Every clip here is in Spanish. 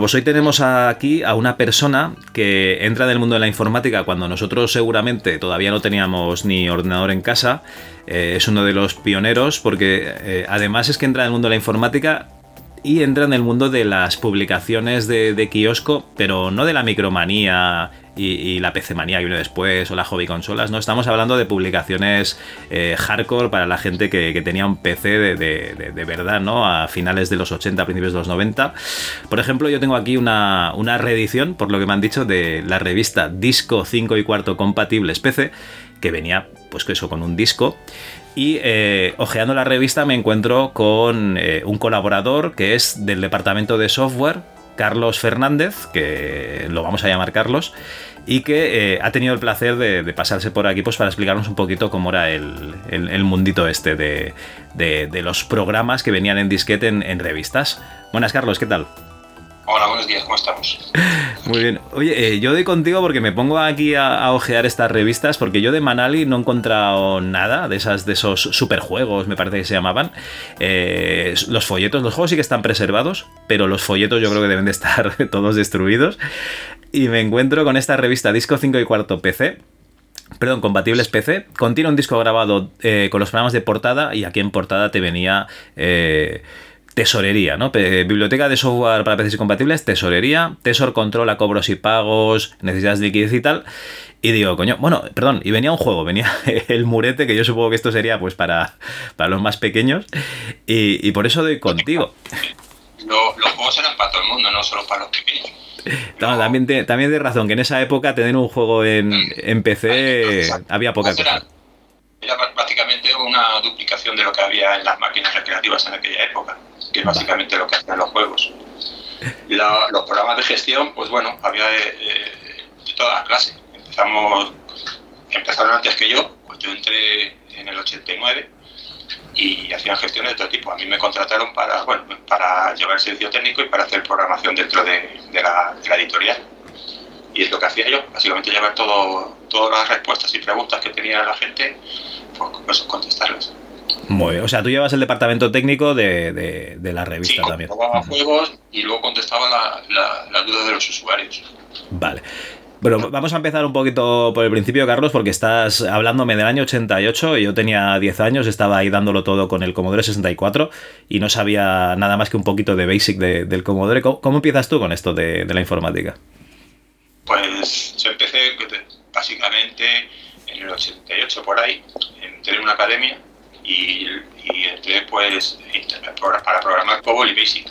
Pues hoy tenemos aquí a una persona que entra en el mundo de la informática cuando nosotros seguramente todavía no teníamos ni ordenador en casa. Eh, es uno de los pioneros porque eh, además es que entra en el mundo de la informática y entra en el mundo de las publicaciones de, kiosco, pero no de la micromanía y, la PC manía que viene después o la hobby consolas, no, estamos hablando de publicaciones eh, hardcore para la gente que, tenía un PC de, verdad, ¿no? A finales de los 80, principios de los 90. Por ejemplo, yo tengo aquí una, una reedición, por lo que me han dicho, de la revista Disco 5 y cuarto compatibles PC, que venía, pues eso, con un disco y eh, ojeando la revista me encuentro con eh, un colaborador que es del departamento de software, Carlos Fernández, que lo vamos a llamar Carlos, y que eh, ha tenido el placer de, pasarse por aquí pues, para explicarnos un poquito cómo era el, mundito este de, los programas que venían en disquete en revistas. Buenas, Carlos, ¿qué tal? Hola, buenos días, ¿cómo estamos? Muy bien. Oye, eh, yo doy contigo porque me pongo aquí a, ojear estas revistas porque yo de Manali no he encontrado nada de esas de esos superjuegos, me parece que se llamaban. Eh, los folletos, los juegos sí que están preservados, pero los folletos yo creo que deben de estar todos destruidos. Y me encuentro con esta revista Disco 5 y cuarto PC, perdón, compatibles PC. Contiene un disco grabado eh, con los programas de portada y aquí en portada te venía tesorería, ¿no? biblioteca de software para PCs compatibles, tesorería, Tesor controla cobros y pagos, necesidades de liquidez y tal. Y digo, coño, bueno, perdón, y venía un juego, venía el murete, que yo supongo que esto sería pues para, para los más pequeños, y, por eso doy contigo. los juegos eran para todo el mundo, no solo para los pequeños. también, de también de razón, que en esa época tener un juego en, en PC había poca cosa era básicamente una duplicación de lo que había en las máquinas recreativas en aquella época, que es básicamente lo que hacían los juegos. los programas de gestión, pues bueno, había de, de, todas las clases. Empezamos, empezaron antes que yo, pues yo entré en el 89 y hacían gestiones de todo tipo. A mí me contrataron para, bueno, para llevar el servicio técnico y para hacer programación dentro de, la, de la editorial. Y es lo que hacía yo, básicamente llevar todo, todas las respuestas y preguntas que tenía la gente, pues, pues contestarlas. Muy bien. O sea, tú llevas el departamento técnico de, de, la revista sí, también. juegos y luego contestaba las la, dudas de los usuarios. Vale. Bueno, vamos a empezar un poquito por el principio, Carlos, porque estás hablándome del año 88 y yo tenía 10 años, estaba ahí dándolo todo con el Commodore 64 y no sabía nada más que un poquito de basic del Commodore. ¿Cómo, empiezas tú con esto de, de la informática? Pues yo empecé básicamente en el 88 por ahí, en una academia y, entré pues para programar COBOL y BASIC.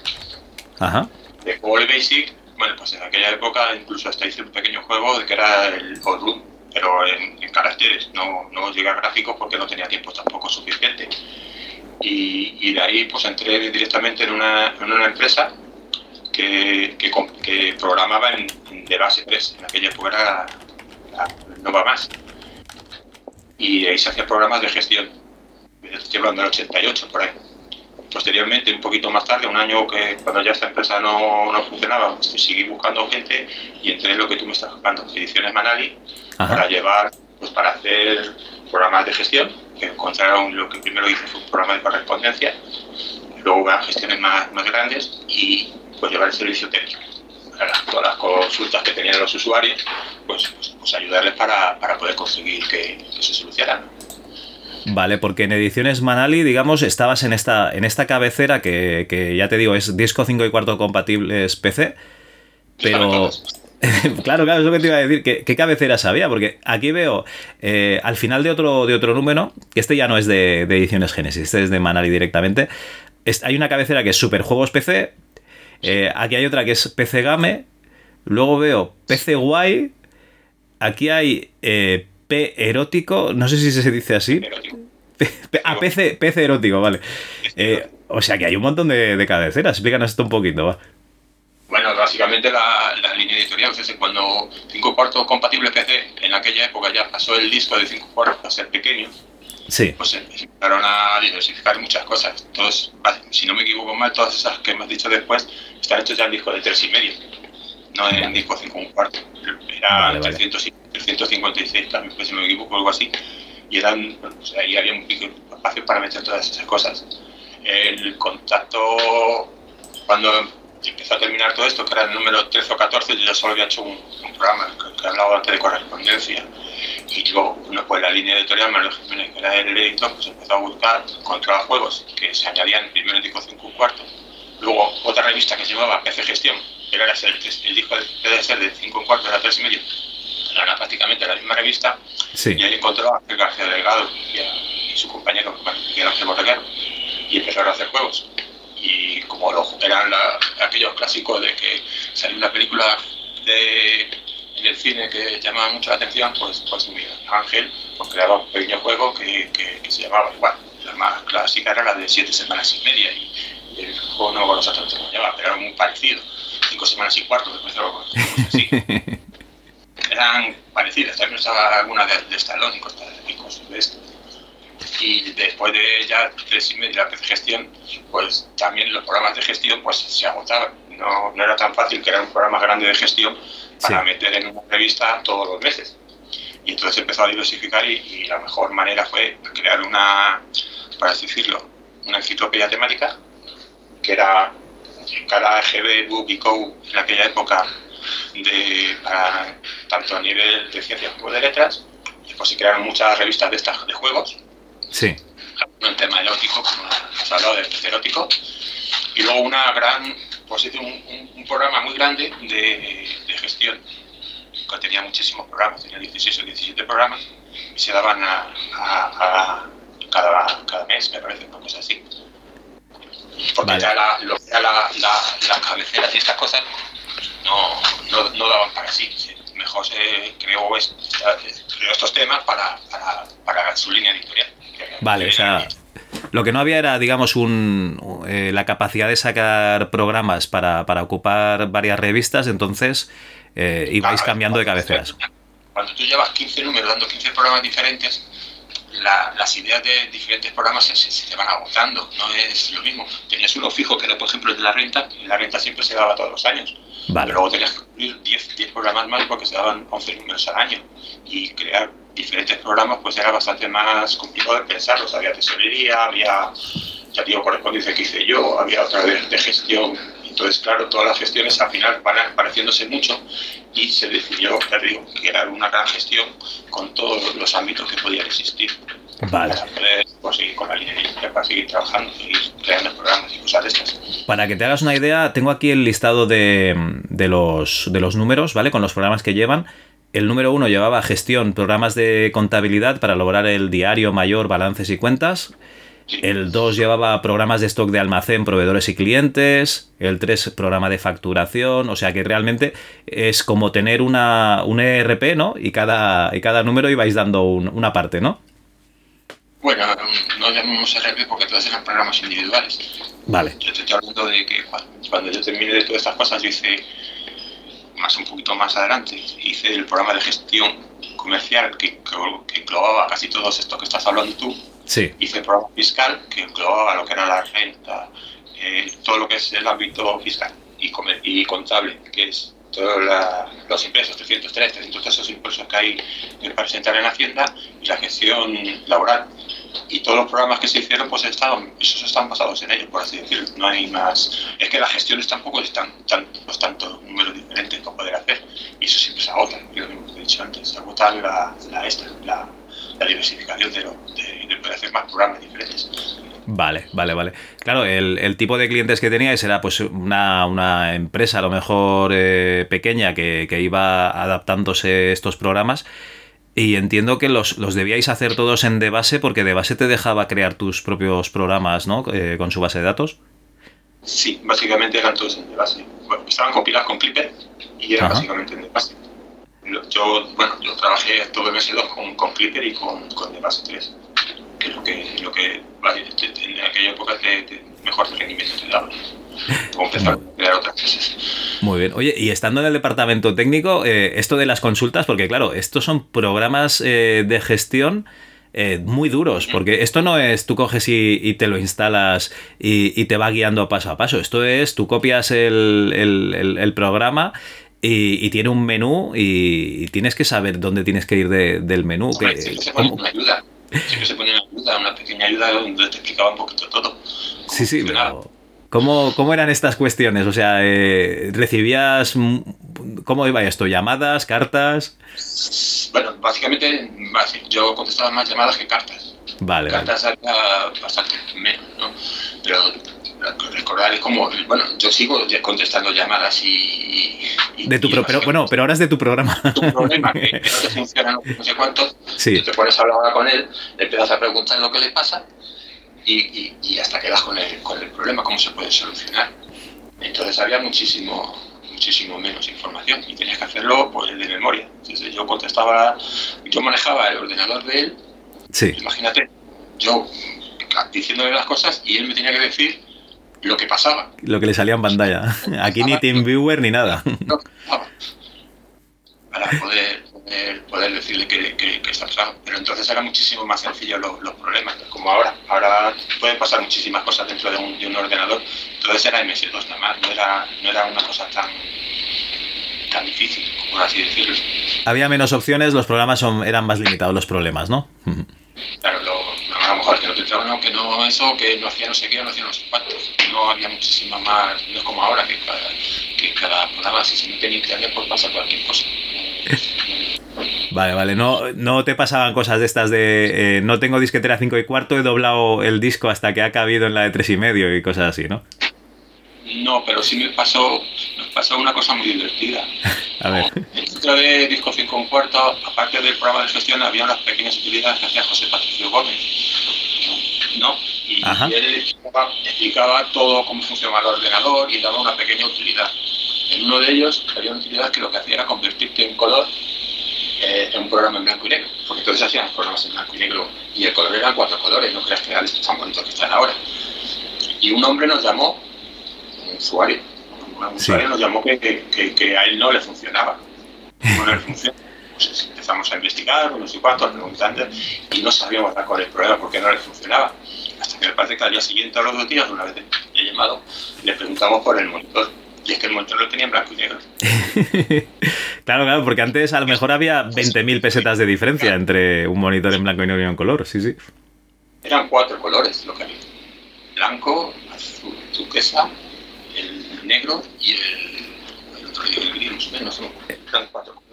Ajá. De COBOL y BASIC, bueno, pues en aquella época incluso hasta hice un pequeño juego de que era el Room, pero en, caracteres, no, no llegué a gráficos porque no tenía tiempo tampoco suficiente. Y, de ahí pues entré directamente en una, en una empresa que, que, programaba en, de base 3, en aquella época era no va más. Y ahí se hacían programas de gestión. Estoy hablando del 88, por ahí. Posteriormente, un poquito más tarde, un año que cuando ya esta empresa no, no funcionaba, pues seguí buscando gente y entré en lo que tú me estás buscando, ediciones Manali, para llevar, pues para hacer programas de gestión, que encontraron lo que primero hice fue un programa de correspondencia, luego van gestiones más, más grandes y pues llevar el servicio técnico todas las consultas que tenían los usuarios, pues, pues, pues ayudarles para, poder conseguir que, se solucionaran. Vale, porque en ediciones Manali, digamos, estabas en esta, en esta cabecera que, ya te digo, es disco 5 y cuarto compatibles PC, pero... claro, claro, es lo que te iba a decir. ¿Qué, cabeceras había? Porque aquí veo eh, al final de otro, de otro número, que este ya no es de, ediciones Genesis, este es de Manali directamente. hay una cabecera que es Superjuegos PC, eh, aquí hay otra que es PC Game. Luego veo PC Guay. Aquí hay eh, P erótico. No sé si se dice así. ah, PC, PC erótico, vale. Eh, o sea que hay un montón de, cabeceras. Explícanos esto un poquito, va. Bueno, básicamente la, la línea editorial, es cuando 5 cuartos compatible PC, en aquella época ya pasó el disco de 5 cuartos a ser pequeño, sí. pues empezaron a diversificar muchas cosas. Entonces, si no me equivoco mal, todas esas que hemos dicho después están hechos ya en disco de 3 y medio, no en disco 5 cuartos. Era vale, 300, 356 también, pues, si no me equivoco, algo así. Y eran, pues, ahí había un pico espacio para meter todas esas cosas. El contacto, cuando empezó a terminar todo esto, que era el número 13 o 14, yo solo había hecho un, programa que, hablaba antes de correspondencia. Y luego, bueno, pues la línea editorial, Manuel Jiménez, que era el editor, pues empezó a buscar, encontraba juegos que se añadían primero en disco 5 cuarto. Luego, otra revista que se llamaba PC Gestión, que era el, el disco de ser de 5 cuarto, era 3 y medio. Era prácticamente la misma revista. Y ahí encontró a García Delgado y, su compañero, que era Ángel Borreguero, y empezaron a hacer juegos y como eran aquellos clásicos de que salió una película de, en el cine que llamaba mucho la atención, pues, pues Ángel pues, creaba un pequeño juego que, que, se llamaba igual. La más clásica era la de siete semanas y media y, el juego no con exactamente cómo se llamaba, pero era muy parecido. Cinco semanas y cuarto, me parece algo así. eran parecidas, también estaba alguna de, de Stallone y cosas de esto y después de ya tres y media de gestión, pues también los programas de gestión pues se agotaban. No, no era tan fácil crear un programa grande de gestión para meter en una revista todos los meses. Y entonces empezó a diversificar y, la mejor manera fue crear una, para decirlo, una enciclopedia temática que era cada EGB, Book y Co en aquella época de, para, tanto a nivel de ciencias como de letras. Después se crearon muchas revistas de estas de juegos Sí. Un tema erótico, como hemos hablado del erótico. Y luego una gran, pues un, un, programa muy grande de, de, gestión, que tenía muchísimos programas, tenía 16 o 17 programas, y se daban a, a, cada, cada, mes, me parece, una cosa así. Porque ya la, lo, ya la, la, las cabeceras y estas cosas no, no, no daban para sí. Mejor se creó, creó estos temas para, para, para su línea editorial. Vale, o sea, lo que no había era, digamos, un, eh, la capacidad de sacar programas para, para ocupar varias revistas, entonces eh, ibais cambiando de cabeceras. Cuando tú llevas 15 números dando 15 programas diferentes, las ideas de diferentes programas se, se, van agotando, no es lo mismo. Tenías uno fijo que era, por ejemplo, el de la renta, y la renta siempre se daba todos los años. Vale. Pero luego tenías que cubrir 10, 10 programas más porque se daban 11 números al año. Y crear diferentes programas pues era bastante más complicado de pensarlos. Había tesorería, había, ya digo, correspondencia que hice yo, había otra de, gestión. Entonces, claro, todas las gestiones al final van pareciéndose mucho y se decidió, ya digo, crear una gran gestión con todos los ámbitos que podían existir. Vale. Para poder pues, seguir con la línea para seguir trabajando, seguir creando programas y cosas de estas. Para que te hagas una idea, tengo aquí el listado de, de, los, de los números, ¿vale? Con los programas que llevan. El número uno llevaba gestión, programas de contabilidad para lograr el diario mayor, balances y cuentas. El 2 llevaba programas de stock de almacén, proveedores y clientes. El 3, programa de facturación. O sea que realmente es como tener una, un ERP, ¿no? Y cada, y cada número ibais dando una parte, ¿no? Bueno, no llamamos ERP porque todos eran programas individuales. Vale. Yo te estoy hablando de que cuando yo terminé de todas estas cosas, yo hice más un poquito más adelante, hice el programa de gestión comercial que, que, englobaba casi todos estos que estás hablando tú. Hice el programa fiscal que englobaba lo que era la renta, eh, todo lo que es el ámbito fiscal y, y contable, que es todos los impuestos, 303, 303 esos impuestos que hay que presentar en Hacienda y la gestión laboral y todos los programas que se hicieron pues estaban, esos están basados en ellos, por así decirlo. No hay más. Es que las gestiones tampoco están tan, pues, tanto números diferentes para poder hacer. Y eso siempre se agota, lo que he dicho antes, se agota la, la, esta, la, la diversificación de, lo, de, más programas diferentes. Vale, vale, vale. Claro, el, el, tipo de clientes que teníais era pues una, una empresa a lo mejor eh, pequeña que, que iba adaptándose estos programas y entiendo que los, los, debíais hacer todos en de base porque de base te dejaba crear tus propios programas, ¿no? Eh, con su base de datos. Sí, básicamente eran todos en de base. estaban compilados con Clipper y eran básicamente en de base. Yo, bueno, yo trabajé todo MS2 con, con Clipper y con, con de base 3, que es lo que, lo que en aquella época te, te mejor rendimiento te daba. O empezar a crear otras. Muy bien. Oye, y estando en el departamento técnico, eh, esto de las consultas, porque claro, estos son programas eh, de gestión eh, muy duros, porque esto no es tú coges y, te lo instalas y, te va guiando paso a paso. Esto es tú copias el, el, programa y, tiene un menú y, tienes que saber dónde tienes que ir del menú. se pone una ayuda. Siempre se pone una ayuda, una pequeña ayuda donde te explicaba un poquito todo. Sí, sí, pero ¿Cómo, ¿Cómo, eran estas cuestiones? O sea, eh, ¿recibías... ¿Cómo iba esto? ¿Llamadas? ¿Cartas? Bueno, básicamente yo contestaba más llamadas que cartas. Vale. Cartas había bastante menos, ¿no? Pero recordar es como, bueno, yo sigo contestando llamadas y... de tu pero, bueno, pero ahora es de tu programa. Tu problema, que, no te funciona no sé cuánto, sí. te pones a hablar con él, le empiezas a preguntar lo que le pasa y, y, hasta quedas con el, con el problema, cómo se puede solucionar. Entonces había muchísimo, muchísimo menos información y tenías que hacerlo pues, de memoria. Entonces yo contestaba, yo manejaba el ordenador de él. Sí. Imagínate, yo diciéndole las cosas y él me tenía que decir lo que pasaba. Lo que le salía en pantalla. Aquí ni TeamViewer ni nada. Para poder poder, decirle que, que, está pasando. Pero entonces era muchísimo más sencillo los, los, problemas, como ahora. Ahora pueden pasar muchísimas cosas dentro de un, de un ordenador. Entonces era MS2 nada más, no era, no era una cosa tan, tan difícil, por así decirlo. Había menos opciones, los programas son, eran más limitados los problemas, ¿no? Claro, lo, a lo mejor no, que no eso, que no hacía no sé qué, no hacía no sé cuántos. No había muchísimas más, no es como ahora, que cada, que cada programa, si se mete en internet, pues pasa cualquier cosa. Vale, vale. No, no te pasaban cosas de estas de eh, no tengo disquetera 5 y cuarto, he doblado el disco hasta que ha cabido en la de 3 y medio y cosas así, ¿no? No, pero sí me pasó, me pasó una cosa muy divertida. A ver. Dentro de disco 5 y cuarto, aparte del programa de gestión, había unas pequeñas utilidades que hacía José Patricio Gómez. ¿No? Y, él explicaba, todo cómo funcionaba el ordenador y daba una pequeña utilidad. En uno de ellos había una utilidad que lo que hacía era convertirte en color eh, en un programa en blanco y negro, porque entonces hacían programas en blanco y negro y el color eran cuatro colores, no creas que eran tan bonitos que están ahora. Y un hombre nos llamó, un usuario, un usuario nos llamó que, que, que, a él no le funcionaba. No le funcionaba. Pues empezamos a investigar, no sé cuántos, preguntando, y no sabíamos dar con el problema porque no le funcionaba. Hasta que me parece que al día siguiente, a los dos días, una vez he llamado, le preguntamos por el monitor y es que el monitor lo tenía en blanco y negro. claro, claro, porque antes a lo mejor había 20.000 pesetas de diferencia entre un monitor en blanco y negro y un color, sí, sí. Eran cuatro colores lo que había. Blanco, azul, turquesa, el negro y el, otro, el gris, menos, ¿no? Eran cuatro colores.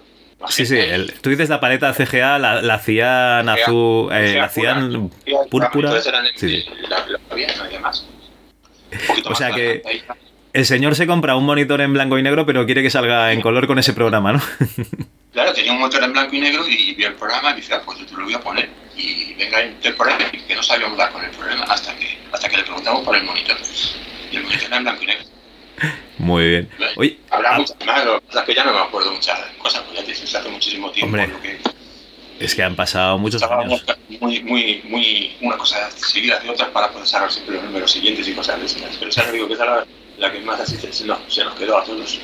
Sí, sí, el, tú dices la paleta CGA, la, la hacían azul, eh, la hacían púrpura. Sí, sí. O sea que el señor se compra un monitor en blanco y negro, pero quiere que salga en color con ese programa, ¿no? claro, tenía un monitor en blanco y negro y vio el programa y dice, ah, pues yo te lo voy a poner. Y venga el programa y que no sabíamos dar con el problema hasta que, hasta que le preguntamos por el monitor. Y el monitor era en blanco y negro. Muy bien. Oye, Habrá ah, muchas más, lo que ya no me acuerdo muchas cosas, pues ya te hace muchísimo tiempo. Hombre, es que han pasado muchos años. Muy, muy, muy, una cosa seguida de otras para poder sacar siempre los números siguientes y cosas de esas. Pero ya digo que esa la que más así se, nos, se nos quedó a todos.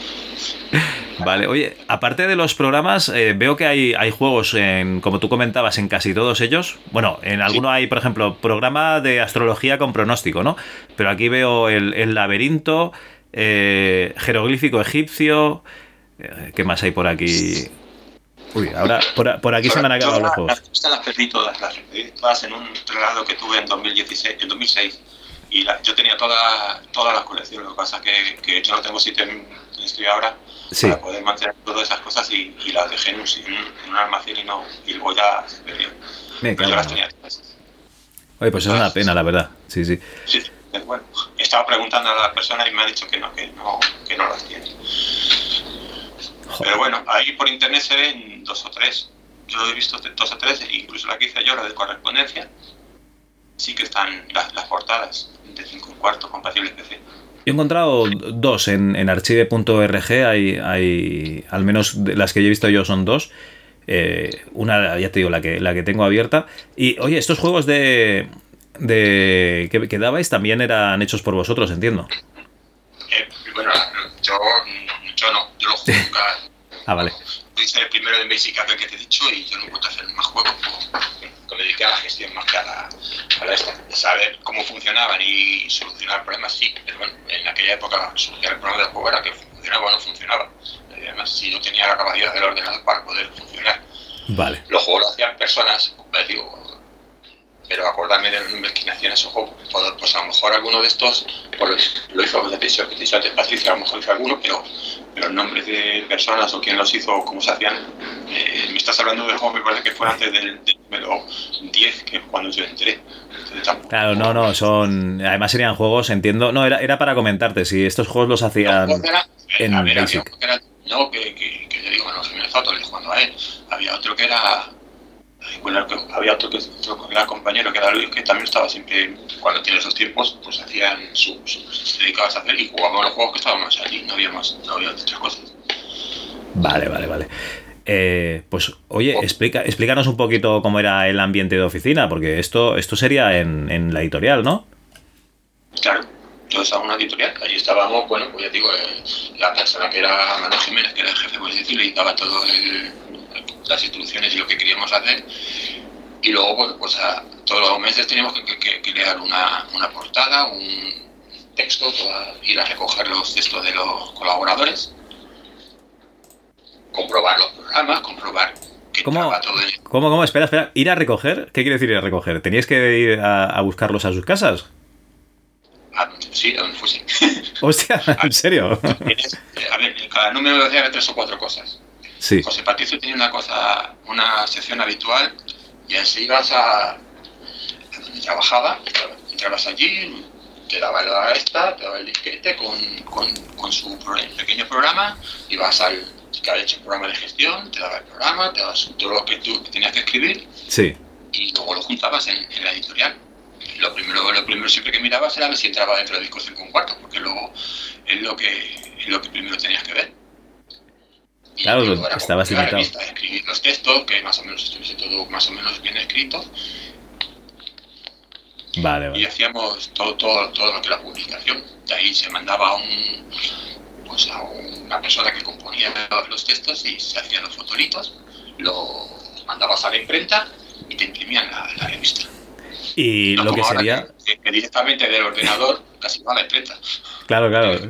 Vale, oye, aparte de los programas, eh, veo que hay, hay juegos, en, como tú comentabas, en casi todos ellos. Bueno, en alguno hay, por ejemplo, programa de astrología con pronóstico, ¿no? Pero aquí veo el, laberinto, eh, jeroglífico egipcio. Eh, ¿Qué más hay por aquí? Uy, ahora por, aquí se me han acabado los juegos. Estas las perdí todas, las perdí todas en un traslado que tuve en 2016, en 2006 y yo tenía toda, todas las colecciones, lo que pasa es que, yo no tengo sitio en, estoy ahora para poder mantener todas esas cosas y, las dejé en un, en un, almacén y, no, y luego ya se Pero yo las tenía todas. Oye, pues es una pena, la verdad. Sí, sí. Sí, bueno. Estaba preguntando a la persona y me ha dicho que no, que no, que no las tiene. Pero bueno, ahí por internet se ven dos o tres. Yo he visto dos o tres, incluso la que hice yo, la de correspondencia, sí que están las, las portadas de 5 cuarto compatible PC. Yo he encontrado dos en, en archive.org, hay, hay, al menos las que yo he visto yo son dos. Eh, una, ya te digo, la que, la que tengo abierta. Y oye, estos juegos de, de que, dabais también eran hechos por vosotros, entiendo. Eh, bueno, yo, yo no, yo lo juego nunca. ah, vale. Yo hice el primero de Basic que te he dicho y yo no puedo hacer más juegos. Que me dediqué a la gestión más que a la, a la esta. Saber cómo funcionaban y solucionar problemas, sí. Pero bueno, en aquella época solucionar el problema del juego era que funcionaba o no funcionaba. Y además, si no tenía la capacidad del ordenador para poder funcionar. Vale. Los juegos lo hacían personas, pues digo, pero acordarme de hacían esos juegos. Pues, a lo mejor alguno de estos pues, lo hizo de de Patricia, a lo mejor hizo alguno, pero los nombres de personas o quién los hizo o cómo se hacían, eh, me estás hablando de juegos, me parece que fue antes del, número 10, que es cuando yo entré. Claro, no, no, son. Además serían juegos, entiendo. No, era, era para comentarte, si estos juegos los hacían en ver, Basic. Había era, no, que, que, que, yo digo, bueno, Jiménez Foto, le jugando a él. Había otro que era había otro que otro era compañero que era Luis que también estaba siempre cuando tiene esos tiempos pues hacían su, se dedicaba a hacer y jugaban los juegos que estábamos allí no había más no había otras cosas vale vale vale eh, pues oye, oh. explica, explícanos un poquito cómo era el ambiente de oficina, porque esto, esto sería en, en la editorial, ¿no? Claro, yo estaba en una editorial, allí estábamos, bueno, pues ya digo, eh, la persona que era Manuel Jiménez, que era el jefe, por decirlo, y daba todo el, las instrucciones y lo que queríamos hacer. Y luego, pues, pues a, todos los meses teníamos que, que, crear una, una, portada, un texto, ir a recoger los textos de los colaboradores, comprobar los programas, comprobar que ¿Cómo, todo ¿Cómo, cómo? Espera, espera. ¿Ir a recoger? ¿Qué quiere decir ir a recoger? ¿Teníais que ir a, buscarlos a sus casas? Ah, sí, a donde fuese. Hostia, ¿en serio? A ver, cada número decía tres o cuatro cosas. José Patricio tenía una cosa, una sección habitual y así ibas a, donde trabajaba, entrabas allí, te daba la esta, te daba el disquete con, con, con su pequeño programa, ibas al que había hecho el programa de gestión, te daba el programa, te daba todo lo que tú tenías que escribir sí. y luego lo juntabas en, la editorial. lo primero, lo primero siempre que mirabas era ver si entraba dentro del disco 5 cuarto, porque luego es lo que, es lo que primero tenías que ver. Claro, estabas limitado. escribir los textos, que más o menos estuviese todo más o menos bien escrito. Vale, vale. Y hacíamos todo, todo, todo lo que era publicación. De ahí se mandaba a, un, pues a una persona que componía los textos y se hacían los fotolitos, lo mandabas a la imprenta y te imprimían la, revista. Y lo que sería... Que, directamente del ordenador casi va a la imprenta. Claro, claro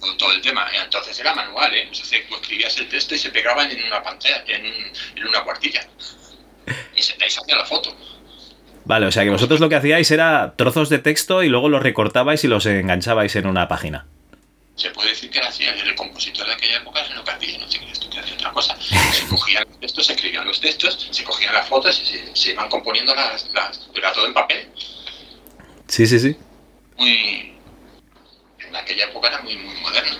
con todo el tema. Entonces era manual, ¿eh? Escribías el texto y se pegaban en una pantalla, en, en una cuartilla. Y se, ahí se hacía la foto. Vale, o sea que vosotros lo que hacíais era trozos de texto y luego los recortabais y los enganchabais en una página. Se puede decir que era así, el compositor de aquella época hacía, no sé qué, esto que hacía otra cosa. Se cogían los textos, se escribían los textos, se cogían las fotos y se, se iban componiendo las, las. Era todo en papel. Sí, sí, sí. Muy, en aquella época era muy, muy moderno.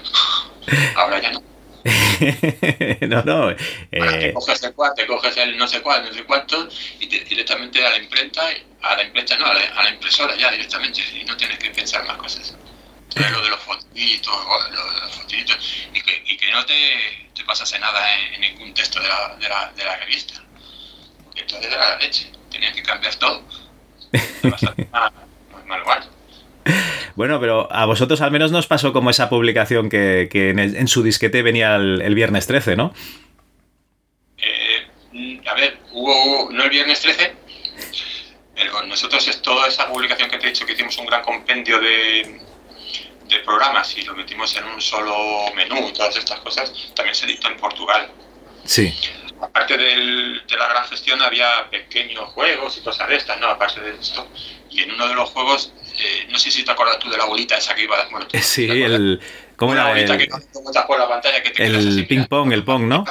Ahora ya no. no, no. te coges el cual, te coges el no sé cuál, no sé cuánto, y directamente a la imprenta, a la imprenta no, a la, impresora ya directamente, y no tienes que pensar más cosas. Entonces, lo de los fotitos, lo de los fotitos, y que, y que no te, te pasase nada en, ningún texto de la, de la, de la revista. Porque entonces era la leche, tenías que cambiar todo. manual. Bueno, pero a vosotros al menos nos pasó como esa publicación que, en, su disquete venía el, viernes 13, ¿no? Eh, a ver, hubo, no el viernes 13, pero nosotros es toda esa publicación que te he dicho que hicimos un gran compendio de, de programas y lo metimos en un solo menú todas estas cosas, también se dictó en Portugal. Sí. Aparte del, de la gran gestión había pequeños juegos y cosas de estas, ¿no? Aparte de esto. Y en uno de los juegos eh, no sé si te acuerdas tú de la bolita esa que iba. Bueno, sí, el. ¿Cómo era? bolita el, que no por la pantalla que te El ping-pong, el pong, ¿no?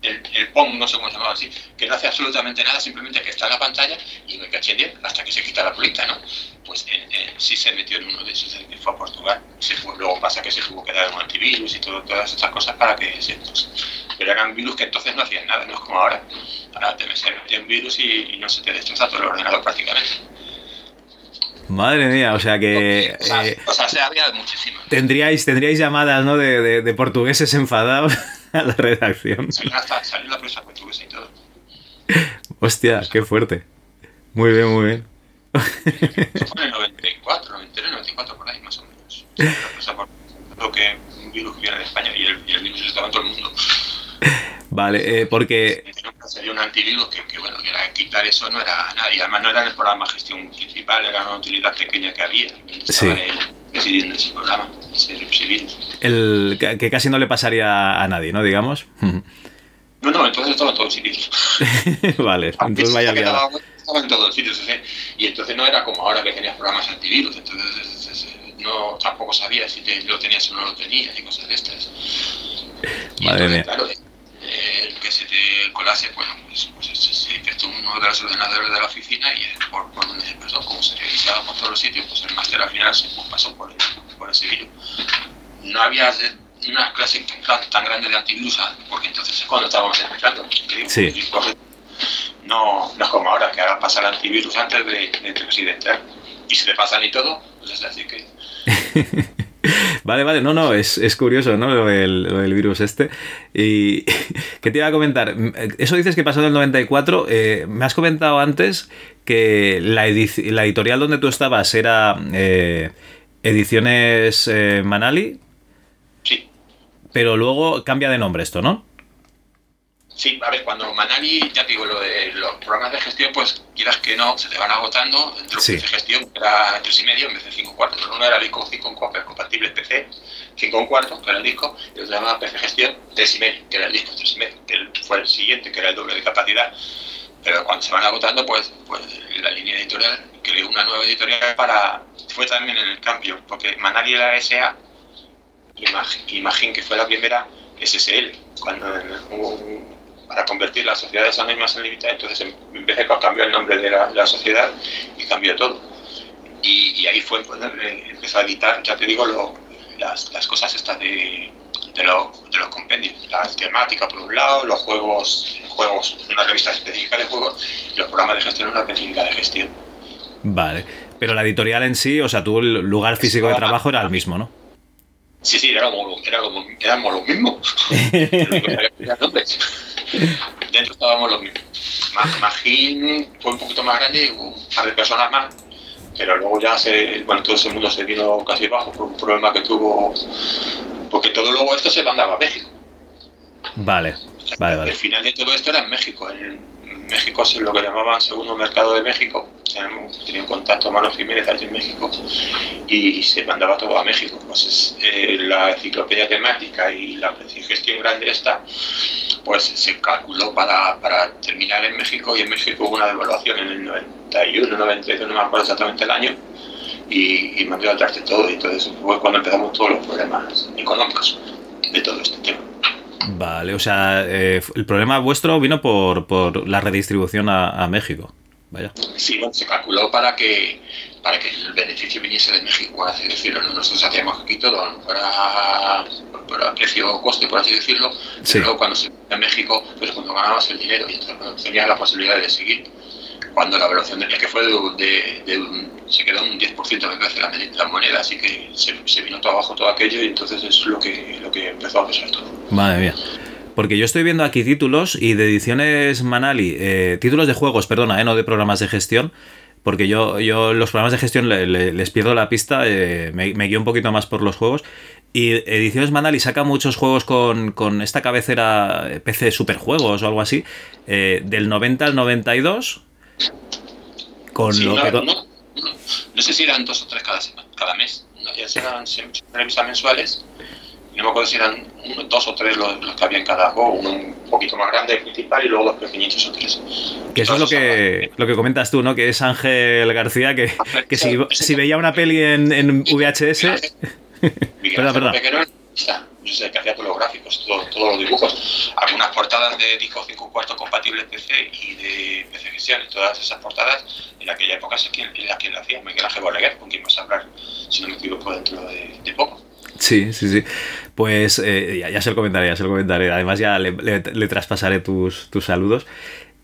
El, el, pong, no sé cómo se llamaba así, que no hace absolutamente nada, simplemente que está en la pantalla y me caché bien hasta que se quita la bolita, ¿no? Pues eh, sí se metió en uno de esos, que fue a Portugal. Se fue, luego pasa que se tuvo que dar un antivirus y todo, todas estas cosas para que se. Pues, pero eran virus que entonces no hacían nada, no es como ahora. Ahora te meten virus y, y no se te destroza todo el ordenador prácticamente. Madre mía, o sea que. O sea, eh, se había muchísimo. Tendríais, tendríais llamadas ¿no? de, de, de portugueses enfadados a la redacción. Salió, hasta, salió la prensa portuguesa y todo. Hostia, qué fuerte. Muy bien, muy bien. Eso fue en el 94, 93, 94, por ahí más o menos. lo que un virus que viene de España y el, y el virus estaba en todo el mundo. Vale, eh, porque... Sería un antivirus que, que, bueno, que era quitar eso no era nada, y además no era el programa de gestión principal, era una utilidad pequeña que había. Sí. Presidiendo ese programa, ese, ese virus. El, que, que casi no le pasaría a nadie, ¿no? Digamos. No, no, entonces estaba en todos sitios. vale, entonces vaya quedaba, Estaba en todos sitios, y entonces no era como ahora que tenías programas antivirus, entonces no tampoco sabías si te, lo tenías o no lo tenías y cosas de estas. Y Madre entonces, mía. claro, el que se te colase, bueno, pues, pues se, se infectó uno de los ordenadores de la oficina y por, por donde se pasó, como se revisaba por todos los sitios, pues el máster al final se pasó por, por ese virus. No había una clase tan, tan grande de antivirus, porque entonces es cuando estábamos empezando. Sí. No, no es como ahora, que ahora pasa el antivirus antes de, de, de entrar. Y si te pasan y todo, pues es así que... Vale, vale, no, no, es, es curioso, ¿no? Lo del, lo del, virus este. Y que te iba a comentar, eso dices que pasó en el 94, eh, me has comentado antes que la, la, editorial donde tú estabas era eh, Ediciones eh, Manali. Sí. Pero luego cambia de nombre esto, ¿no? Sí, a ver, cuando Manali, ya te digo, lo de los programas de gestión, pues quieras que no, se te van agotando. Dentro sí. de gestión era 3,5 en vez de 5 cuartos. Uno era el disco 5 cuartos, compatible PC, 5 cuartos, que era el disco, y otro llamaba PC Gestión 3,5, que era el disco 3,5, que fue el siguiente, que era el doble de capacidad. Pero cuando se van agotando, pues, pues la línea editorial creó una nueva editorial para. Fue también en el cambio, porque Manali era SA, imagín que fue la primera SSL, cuando hubo para convertir las sociedades anónimas en limitadas, entonces en vez de cambiar el nombre de la, la sociedad y cambió todo. Y, y ahí fue pues, empezó a editar, ya te digo, lo, las, las, cosas estas de, de, lo, de, los compendios, la temática por un lado, los juegos, juegos, una revista específica de juegos y los programas de gestión, una específica de gestión. Vale, pero la editorial en sí, o sea, tu lugar físico de trabajo era el mismo, ¿no? Sí, sí, éramos, éramos, éramos los mismos. Dentro estábamos los mismos. Magín fue un poquito más grande, un par de personas más, pero luego ya se, bueno, todo ese mundo se vino casi bajo por un problema que tuvo, porque todo luego esto se mandaba a México. Vale, vale, vale. El final de todo esto era en México. En México es lo que llamaban segundo mercado de México. Tenía un contacto Manos Jiménez allí en México y se mandaba todo a México. Pues eh, la enciclopedia temática y la gestión grande esta, pues se calculó para, terminar en México y en México hubo una devaluación en el 91, 92, no me acuerdo exactamente el año y, mandó al traste todo y entonces fue cuando empezamos todos los problemas económicos de todo este tema. Vale, o sea, eh, el problema vuestro vino por, por la redistribución a, a, México. Vaya. Sí, bueno, se calculó para que para que el beneficio viniese de México, así decirlo. Nosotros hacíamos aquí todo para, para precio coste, por así decirlo. Sí. Pero cuando se a México, pues cuando ganabas el dinero y entonces tenías la posibilidad de seguir. Cuando la evaluación del que fue de, un, se quedó un 10% me parece la, la moneda, así que se, vino todo abajo todo aquello y entonces es lo que, lo que empezó a pesar todo. Madre mía. Porque yo estoy viendo aquí títulos y de ediciones Manali, eh, títulos de juegos, perdona, eh, no de programas de gestión, porque yo, yo los programas de gestión le, le, les pierdo la pista, eh, me, me, guío un poquito más por los juegos. Y Ediciones Manali saca muchos juegos con, con esta cabecera PC Superjuegos o algo así, eh, del 90 al 92. Con sí, lo no, que... no, no, no, sé si eran dos o tres cada, cada mes, ya eran revistas mensuales no me acuerdo si eran uno, dos o tres los, los, que había en cada juego, uno un poquito más grande, el principal, y luego los pequeñitos o tres. Que eso es lo que, lo que comentas tú, ¿no? Que es Ángel García, que, que si, si veía una peli en, en VHS... perdón, perdón. Yo sé que hacía todos los gráficos, todo, todos los dibujos. Algunas portadas de disco 5 cuartos compatibles PC y de PC Gestión, y todas esas portadas, en aquella época sé quién, quién lo hacía, Miguel Ángel Borreguer, con quien vas a hablar, si no me equivoco, dentro de, de poco. Sí, sí, sí. Pues eh, ya, ya, se lo comentaré, ya se lo comentaré. Además ya le, le, le traspasaré tus, tus saludos.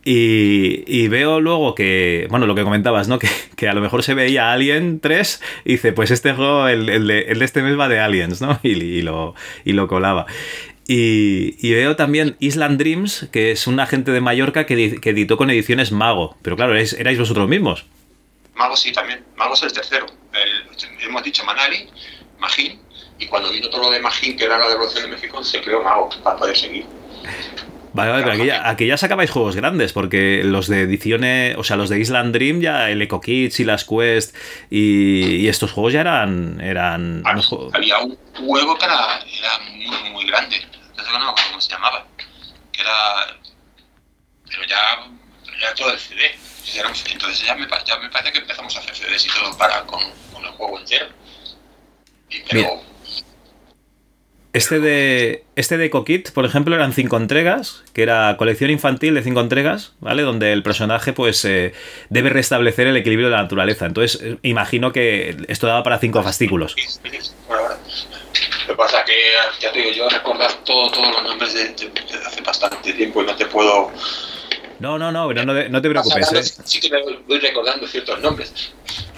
Y, y, veo luego que, bueno, lo que comentabas, ¿no? Que, que, a lo mejor se veía Alien 3 y dice, pues este juego, el, el, de, el de, este mes va de Aliens, ¿no? Y, lo, y lo colaba. Y, y, veo también Island Dreams, que es un agente de Mallorca que, que editó con ediciones Mago. Pero claro, erais, erais, vosotros mismos. Mago sí, también. Mago es el tercero. Hemos dicho Manali, Magin, y cuando vino todo lo de Magín, que era la devolución de México, se creó Mago para poder seguir. Vale, vale, pero aquí ya, aquí ya sacabais juegos grandes, porque los de ediciones, o sea, los de Island Dream, ya el Eco Kids y las Quest y, y estos juegos ya eran. eran juegos- había un juego que era, era muy, muy grande, no sé cómo- cómo se llamaba, que era. Pero ya era todo el CD. Entonces, ya me, ya me parece que empezamos a hacer CDs y todo para con, con el juego entero. Y, pero. Este de, este de Coquit, por ejemplo, eran cinco entregas, que era colección infantil de cinco entregas, ¿vale? Donde el personaje, pues, eh, debe restablecer el equilibrio de la naturaleza. Entonces, eh, imagino que esto daba para cinco fascículos. Lo que pasa que, ya te digo, yo recordar todo, todos los nombres de, de- de hace bastante tiempo y no te puedo... No, no, no, pero no, no te preocupes, ¿eh? Sí que me voy recordando ciertos nombres,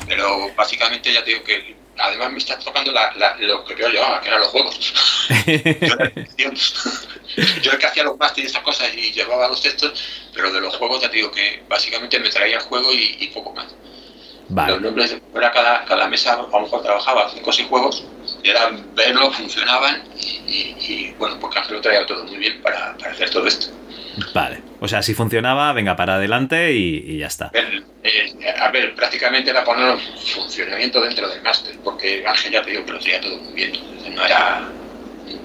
pero básicamente ya te digo que además me está tocando la, la- lo que yo llevaba, que eran los juegos. Yo era el que hacía- yo el que hacía los másteres y esas cosas y llevaba los textos, pero de los juegos ya te digo que básicamente me traía el juego y, y poco más. Los nombres de era cada, cada mesa, a lo mejor trabajaba cinco o seis juegos, era verlos, funcionaban, y, y- y, bueno, porque Ángel lo traía todo muy bien para, para hacer todo esto. Vale. O sea, si funcionaba, venga para adelante y, y ya está. Eh, a ver, prácticamente era poner funcionamiento dentro del máster, porque Ángel ya te digo que lo traía todo muy bien, entonces no era,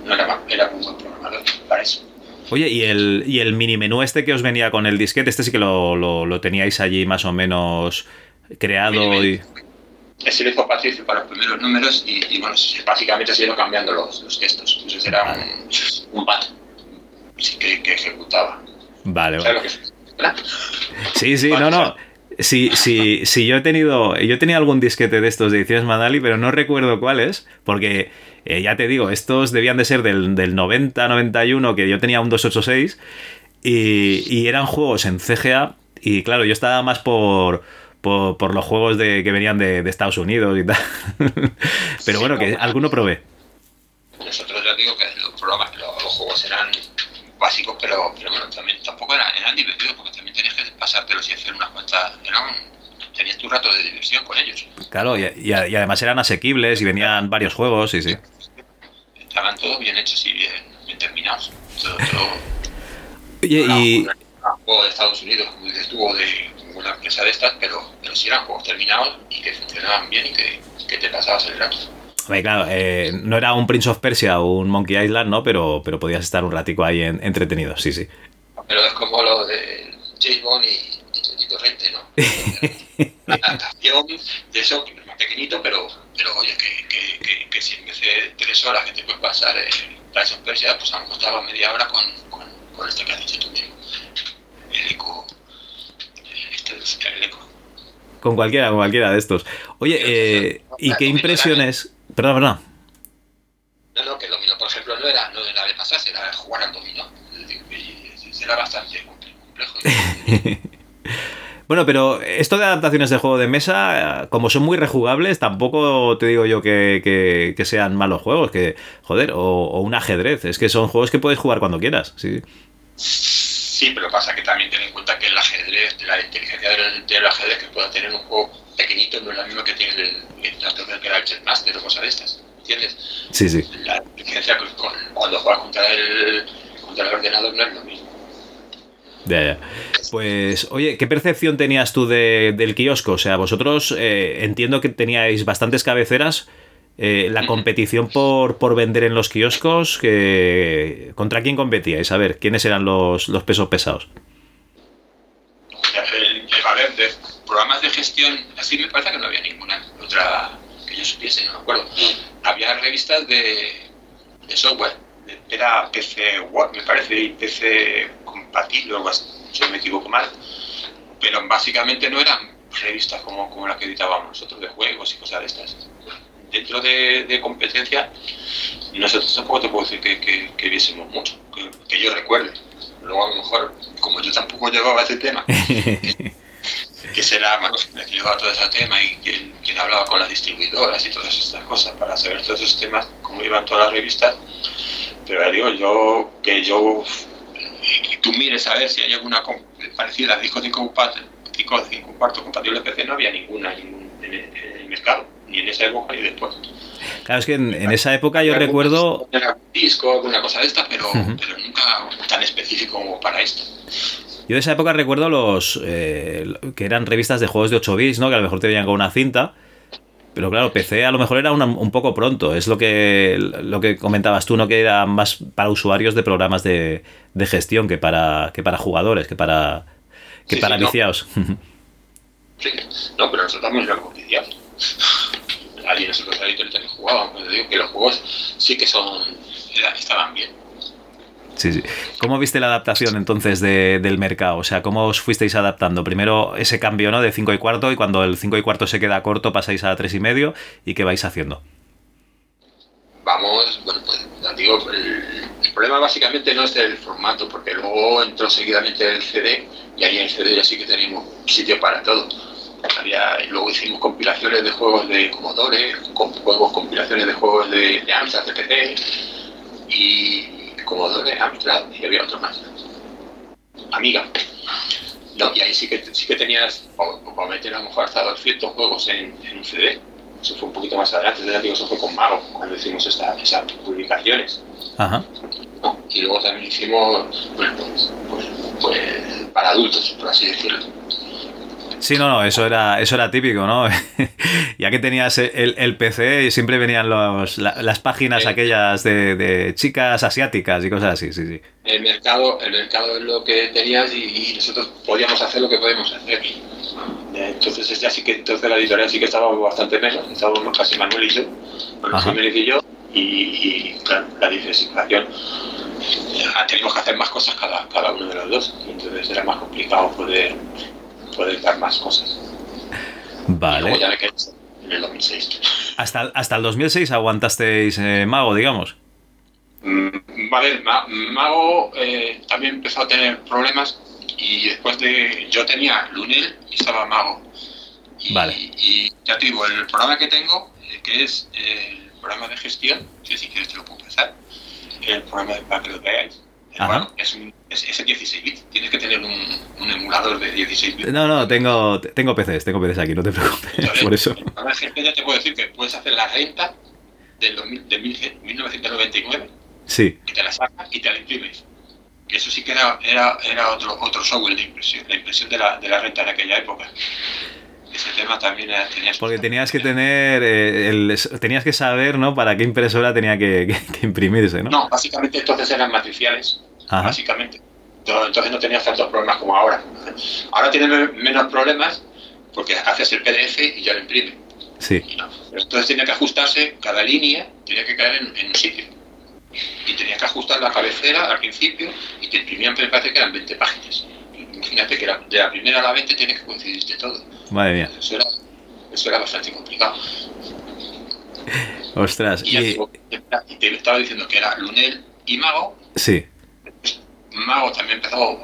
no era, era un buen programador para eso. Oye, ¿y el, y el mini menú este que os venía con el disquete, este sí que lo, lo- lo teníais allí más o menos creado y... Ese le hizo Patricio para los primeros números y, y, bueno, básicamente se ido cambiando los, los textos. Entonces era un, un bat sí, que, que ejecutaba. Vale, ¿Sabes vale. lo que. Sí, sí, no, no. Sí, sí, sí, yo he tenido. Yo tenía algún disquete de estos de ediciones Madali, pero no recuerdo cuáles, porque eh, ya te digo, estos debían de ser del, del 90, 91, que yo tenía un 286, y, y eran juegos en CGA, y claro, yo estaba más por. Por, por los juegos de, que venían de, de Estados Unidos y tal. Pero bueno, que alguno probé. Nosotros ya digo que los programas, los, los juegos eran básicos, pero, pero bueno, también tampoco eran, eran divertidos, porque también tenías que pasártelos y hacer unas cuantas. Eran, tenías tu rato de diversión con ellos. Claro, y, y- y además eran asequibles y venían varios juegos, sí, sí. Estaban todos bien hechos y bien, bien terminados. Todo, todo, Oye, y. un- no era un juego de Estados Unidos, como dices tú, o de una empresa de estas, pero, pero sí eran juegos terminados y que funcionaban bien y que, que te pasabas el rato. Hombre, claro, eh, no era un Prince of Persia o un Monkey Island, ¿no? Pero, pero podías estar un ratico ahí en- entretenido, sí, sí. Pero es como lo de James Bond y, y Torrente, ¿no? Una adaptación de eso, que es más pequeñito, pero, pero oye, que, que, que, que si en vez de tres horas que te puedes pasar en Prince of Persia, pues a lo mejor media hora con, con, con este que has dicho tú mismo. El eco. Con cualquiera, con cualquiera de estos. Oye, eh, ¿y qué impresiones? Perdón, perdón. No, no, que el dominó, por ejemplo, no era, no era de pasarse, era jugar al dominó. Era bastante complejo. Bueno, pero esto de adaptaciones de juego de mesa, como son muy rejugables, tampoco te digo yo que, que- que sean malos juegos, que, joder, o, o un ajedrez. Es que son juegos que puedes jugar cuando quieras, sí. Sí, pero pasa que también ten en cuenta que el ajedrez, la inteligencia del, del ajedrez que pueda tener un juego pequeñito no es la misma que tiene el, el que era el Jetmaster o cosas de estas. ¿Entiendes? Sí, sí. La inteligencia con- cuando juegas contra el, contra el ordenador no es lo mismo. Ya, ya. Pues, oye, ¿qué percepción tenías tú de- del kiosco? O sea, vosotros eh, entiendo que teníais bastantes cabeceras. Eh, la competición por, por vender en los kioscos, que, ¿contra quién competíais? A ver, ¿quiénes eran los, los pesos pesados? A ver, de programas de gestión, así me parece que no había ninguna otra que yo supiese, no me acuerdo. Había revistas de, de software, era PC Word, me parece, y PC compatible o algo así, si no me equivoco mal, pero básicamente no eran revistas como, como las que editábamos nosotros de juegos y cosas de estas. Dentro de, de competencia, nosotros tampoco te puedo decir que, que, que viésemos mucho, que, que yo recuerde. Luego a lo mejor, como yo tampoco llevaba ese tema, que será el que llevaba todo ese tema y quien, quien hablaba con las distribuidoras y todas estas cosas para saber todos esos temas, cómo iban todas las revistas. Pero ya digo, yo que yo y tú mires a ver si hay alguna parecida a disco 5 disco 5 cuarto compatible PC, no había ninguna en el mercado, ni en esa época ni después. Claro, es que en, esa época yo recuerdo... disco, alguna cosa de esta, pero, pero nunca tan específico como para esto. Yo de esa época recuerdo los eh, que eran revistas de juegos de 8 bits, ¿no? Que a lo mejor te venían con una cinta. Pero claro, PC a lo mejor era un poco pronto. Es lo que, lo que comentabas tú, ¿no? Que era más para usuarios de programas de, de gestión que para, que para jugadores, que para, que para viciados. Sí, no, pero nosotros también éramos viciados. Alguien nosotros ahí también jugaban. Pero digo que los juegos sí que son estaban bien. Sí, sí. ¿Cómo viste la adaptación entonces del mercado? O sea, ¿cómo os fuisteis adaptando? Primero ese cambio ¿no? de 5 y cuarto y cuando el 5 y cuarto se queda corto pasáis a 3 y medio y qué vais haciendo? Vamos, bueno, pues digo, el, problema básicamente no es el formato, porque luego entró seguidamente el CD y ahí en el CD ya sí que tenemos sitio para todo. Y luego hicimos compilaciones de juegos de Commodore, con juegos, compilaciones de juegos de, de Amstrad, de PC y Commodore, Amstrad y había otro más. Amiga. No, y ahí sí que, sí que tenías, para meter a lo mejor hasta 200 juegos en, un CD. Eso fue un poquito más adelante, digo, eso fue con Mago, cuando hicimos esta, esas publicaciones. Ajá. Y luego también hicimos, bueno, pues, pues, pues para adultos, por así decirlo Sí, no, no, eso era, eso era típico, ¿no? ya que tenías el, el PC, siempre venían los, las páginas aquellas de, chicas asiáticas y cosas así, sí, sí. El mercado, el mercado es lo que tenías y, nosotros podíamos hacer lo que podemos hacer. Entonces ya sí que entonces la editorial sí que estaba bastante menos, estábamos casi Manuel y yo, Manuel y yo, y, claro, la diversificación teníamos que hacer más cosas cada, cada uno de los dos, entonces era más complicado poder poder dar más cosas. Vale. ya en el 2006. ¿Hasta, hasta el 2006 aguantasteis eh, Mago, digamos? Mm, ver, Mago eh, también empezó a tener problemas y después de... Yo tenía Lunel y estaba Mago. Y, vale. y ya te digo, el programa que tengo, eh, que es el programa de gestión, que si quieres te lo puedo pasar, el programa de, para que lo veáis, es, un, es, 16 bits. Tienes que tener un, un, emulador de 16 bits. No, no, tengo, tengo PCs, tengo PCs aquí, no te preocupes. por eso. Ahora ya te puedo decir que puedes hacer la renta del de 1999 sí. y te la sacas y te la imprimes. Que eso sí que era, era, era otro, otro software de impresión, la impresión de la, de la renta en aquella época ese tema también tenías porque tenías que tener eh, el, tenías que saber no para qué impresora tenía que, que, imprimirse no no básicamente entonces eran matriciales básicamente. Entonces no tenías tantos problemas como ahora. Ahora tienes menos problemas porque haces el PDF y ya lo imprime. Sí. Entonces tenía que ajustarse, cada línea tenía que caer en, un sitio. Y tenía que ajustar la cabecera al principio y te imprimían, me parece que eran 20 páginas. Imagínate que de la primera a la 20 tiene que coincidirte todo. Madre mía. Eso era, eso era bastante complicado. Ostras. Y, y... te estaba diciendo que era Lunel y Mago. Sí. Mago también empezó,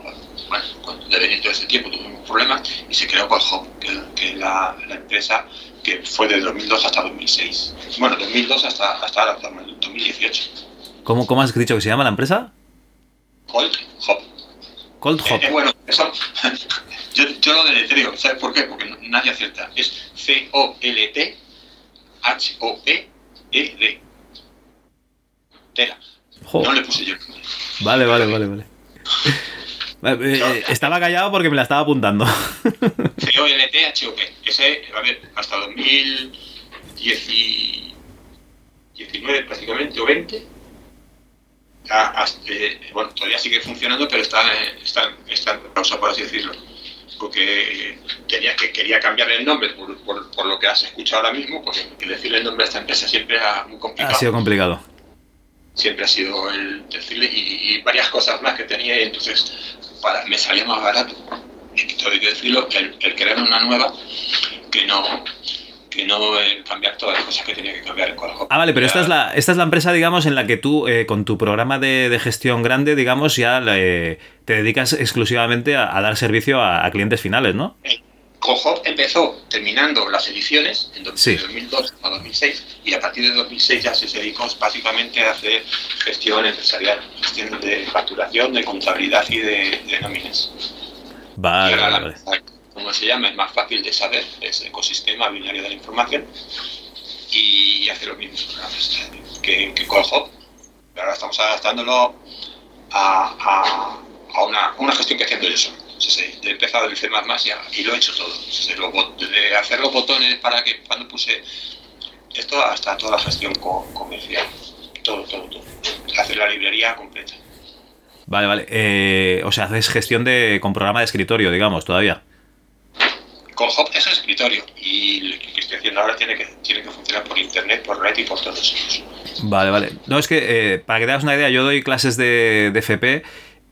bueno, de venir todo ese tiempo tuvimos problemas y se creó Hop, que, que es la, la, empresa que fue de 2002 hasta 2006. Bueno, 2002 hasta, hasta hasta 2018. ¿Cómo, ¿Cómo has dicho que se llama la empresa? Cold Hop. Cold Hop. Eh, bueno, eso, yo, yo lo deletreo, ¿sabes por qué? Porque nadie acierta. Es C-O-L-T H-O-P-E-D. Tela. No le puse yo. Vale, vale, vale, vale. Eh, estaba callado porque me la estaba apuntando. C-O-N-T-H-O-P. Ese, a ver, hasta 2019 prácticamente, o 20. Eh, bueno, todavía sigue funcionando, pero está, está, está en pausa, por así decirlo. Porque tenía que, quería cambiar el nombre por, por, lo que has escuchado ahora mismo, porque decirle el nombre a esta empresa siempre era muy complicado. Ha sido complicado siempre ha sido el decirle y, varias cosas más que tenía y entonces para, me salía más barato. Esto hay que decirlo, el, el crear una nueva que no que no el cambiar todas las cosas que tenía que cambiar en Ah, vale, pero esta es la, esta es la empresa, digamos, en la que tú, eh, con tu programa de, de, gestión grande, digamos, ya te dedicas exclusivamente a, dar servicio a, a, clientes finales, ¿no? Eh, Cohop empezó terminando las ediciones en 2002 a 2006 y a partir de 2006 ya se dedicó básicamente a hacer gestión empresarial, gestión de facturación, de contabilidad y de, nóminas. Vale, vale. Como se llama, es más fácil de saber, es ecosistema binario de la información. y hace mismos programas que, que Hop. Ahora estamos adaptándolo a, a, una, una, gestión que haciendo yo solo. he empezado el C++ y, y lo he hecho todo. desde hacer los botones para que cuando puse esto hasta toda la gestión comercial. Todo, todo, todo. Hacer la librería completa. Vale, vale. Eh, o sea, haces gestión de, con programa de escritorio, digamos, todavía. Hop es escritorio y lo que estoy haciendo ahora tiene que, tiene que funcionar por internet, por red y por todos ellos. Vale, vale. No, es que eh, para que te hagas una idea, yo doy clases de, de FP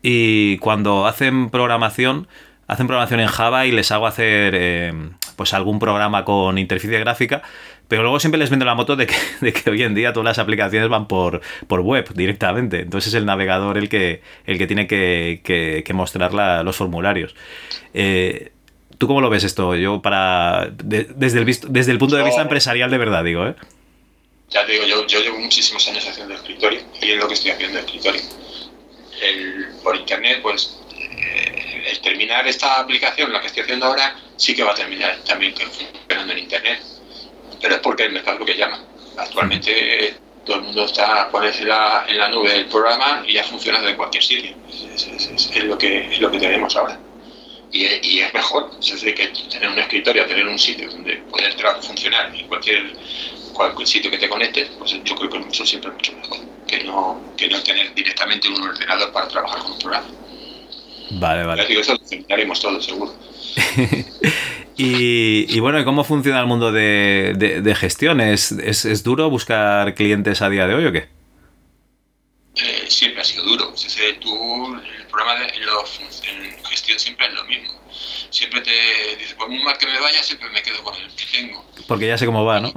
y cuando hacen programación, hacen programación en Java y les hago hacer eh, pues algún programa con interfaz gráfica, pero luego siempre les vendo la moto de que, hoy en día todas las aplicaciones van por, por web directamente. Entonces es el navegador el que, el que tiene que, que, mostrar los formularios. Eh, ¿Tú cómo lo ves esto? Yo para desde, el, desde el punto de vista empresarial de verdad digo, ¿eh? Ya te digo, yo, yo llevo muchísimos años haciendo escritorio y es lo que estoy haciendo escritorio. El, por internet, pues eh, el terminar esta aplicación, la que estoy haciendo ahora, sí que va a terminar también funcionando en internet. Pero es porque el mercado lo que llama. Actualmente todo el mundo está ponerse en la, en la nube el programa y ya funciona desde cualquier sitio. Es, es, es, lo, que, es lo que tenemos ahora y, es mejor desde que tener un escritorio, tener un sitio donde poder funcionar y cualquier, cualquier sitio que te conectes, pues yo creo que eso siempre es mucho mejor que no, que no tener directamente un ordenador para trabajar con un programa. Vale, vale. Digo, eso lo terminaremos todos, seguro. y, y, bueno, ¿cómo funciona el mundo de, de, gestión? ¿Es, ¿Es, ¿Es, duro buscar clientes a día de hoy o qué? Eh, siempre ha sido duro. tú, el programa de, los, en gestión siempre es lo mismo. Siempre te dice, por muy mal que me vaya, siempre me quedo con el que tengo. Porque ya sé cómo va, ¿no?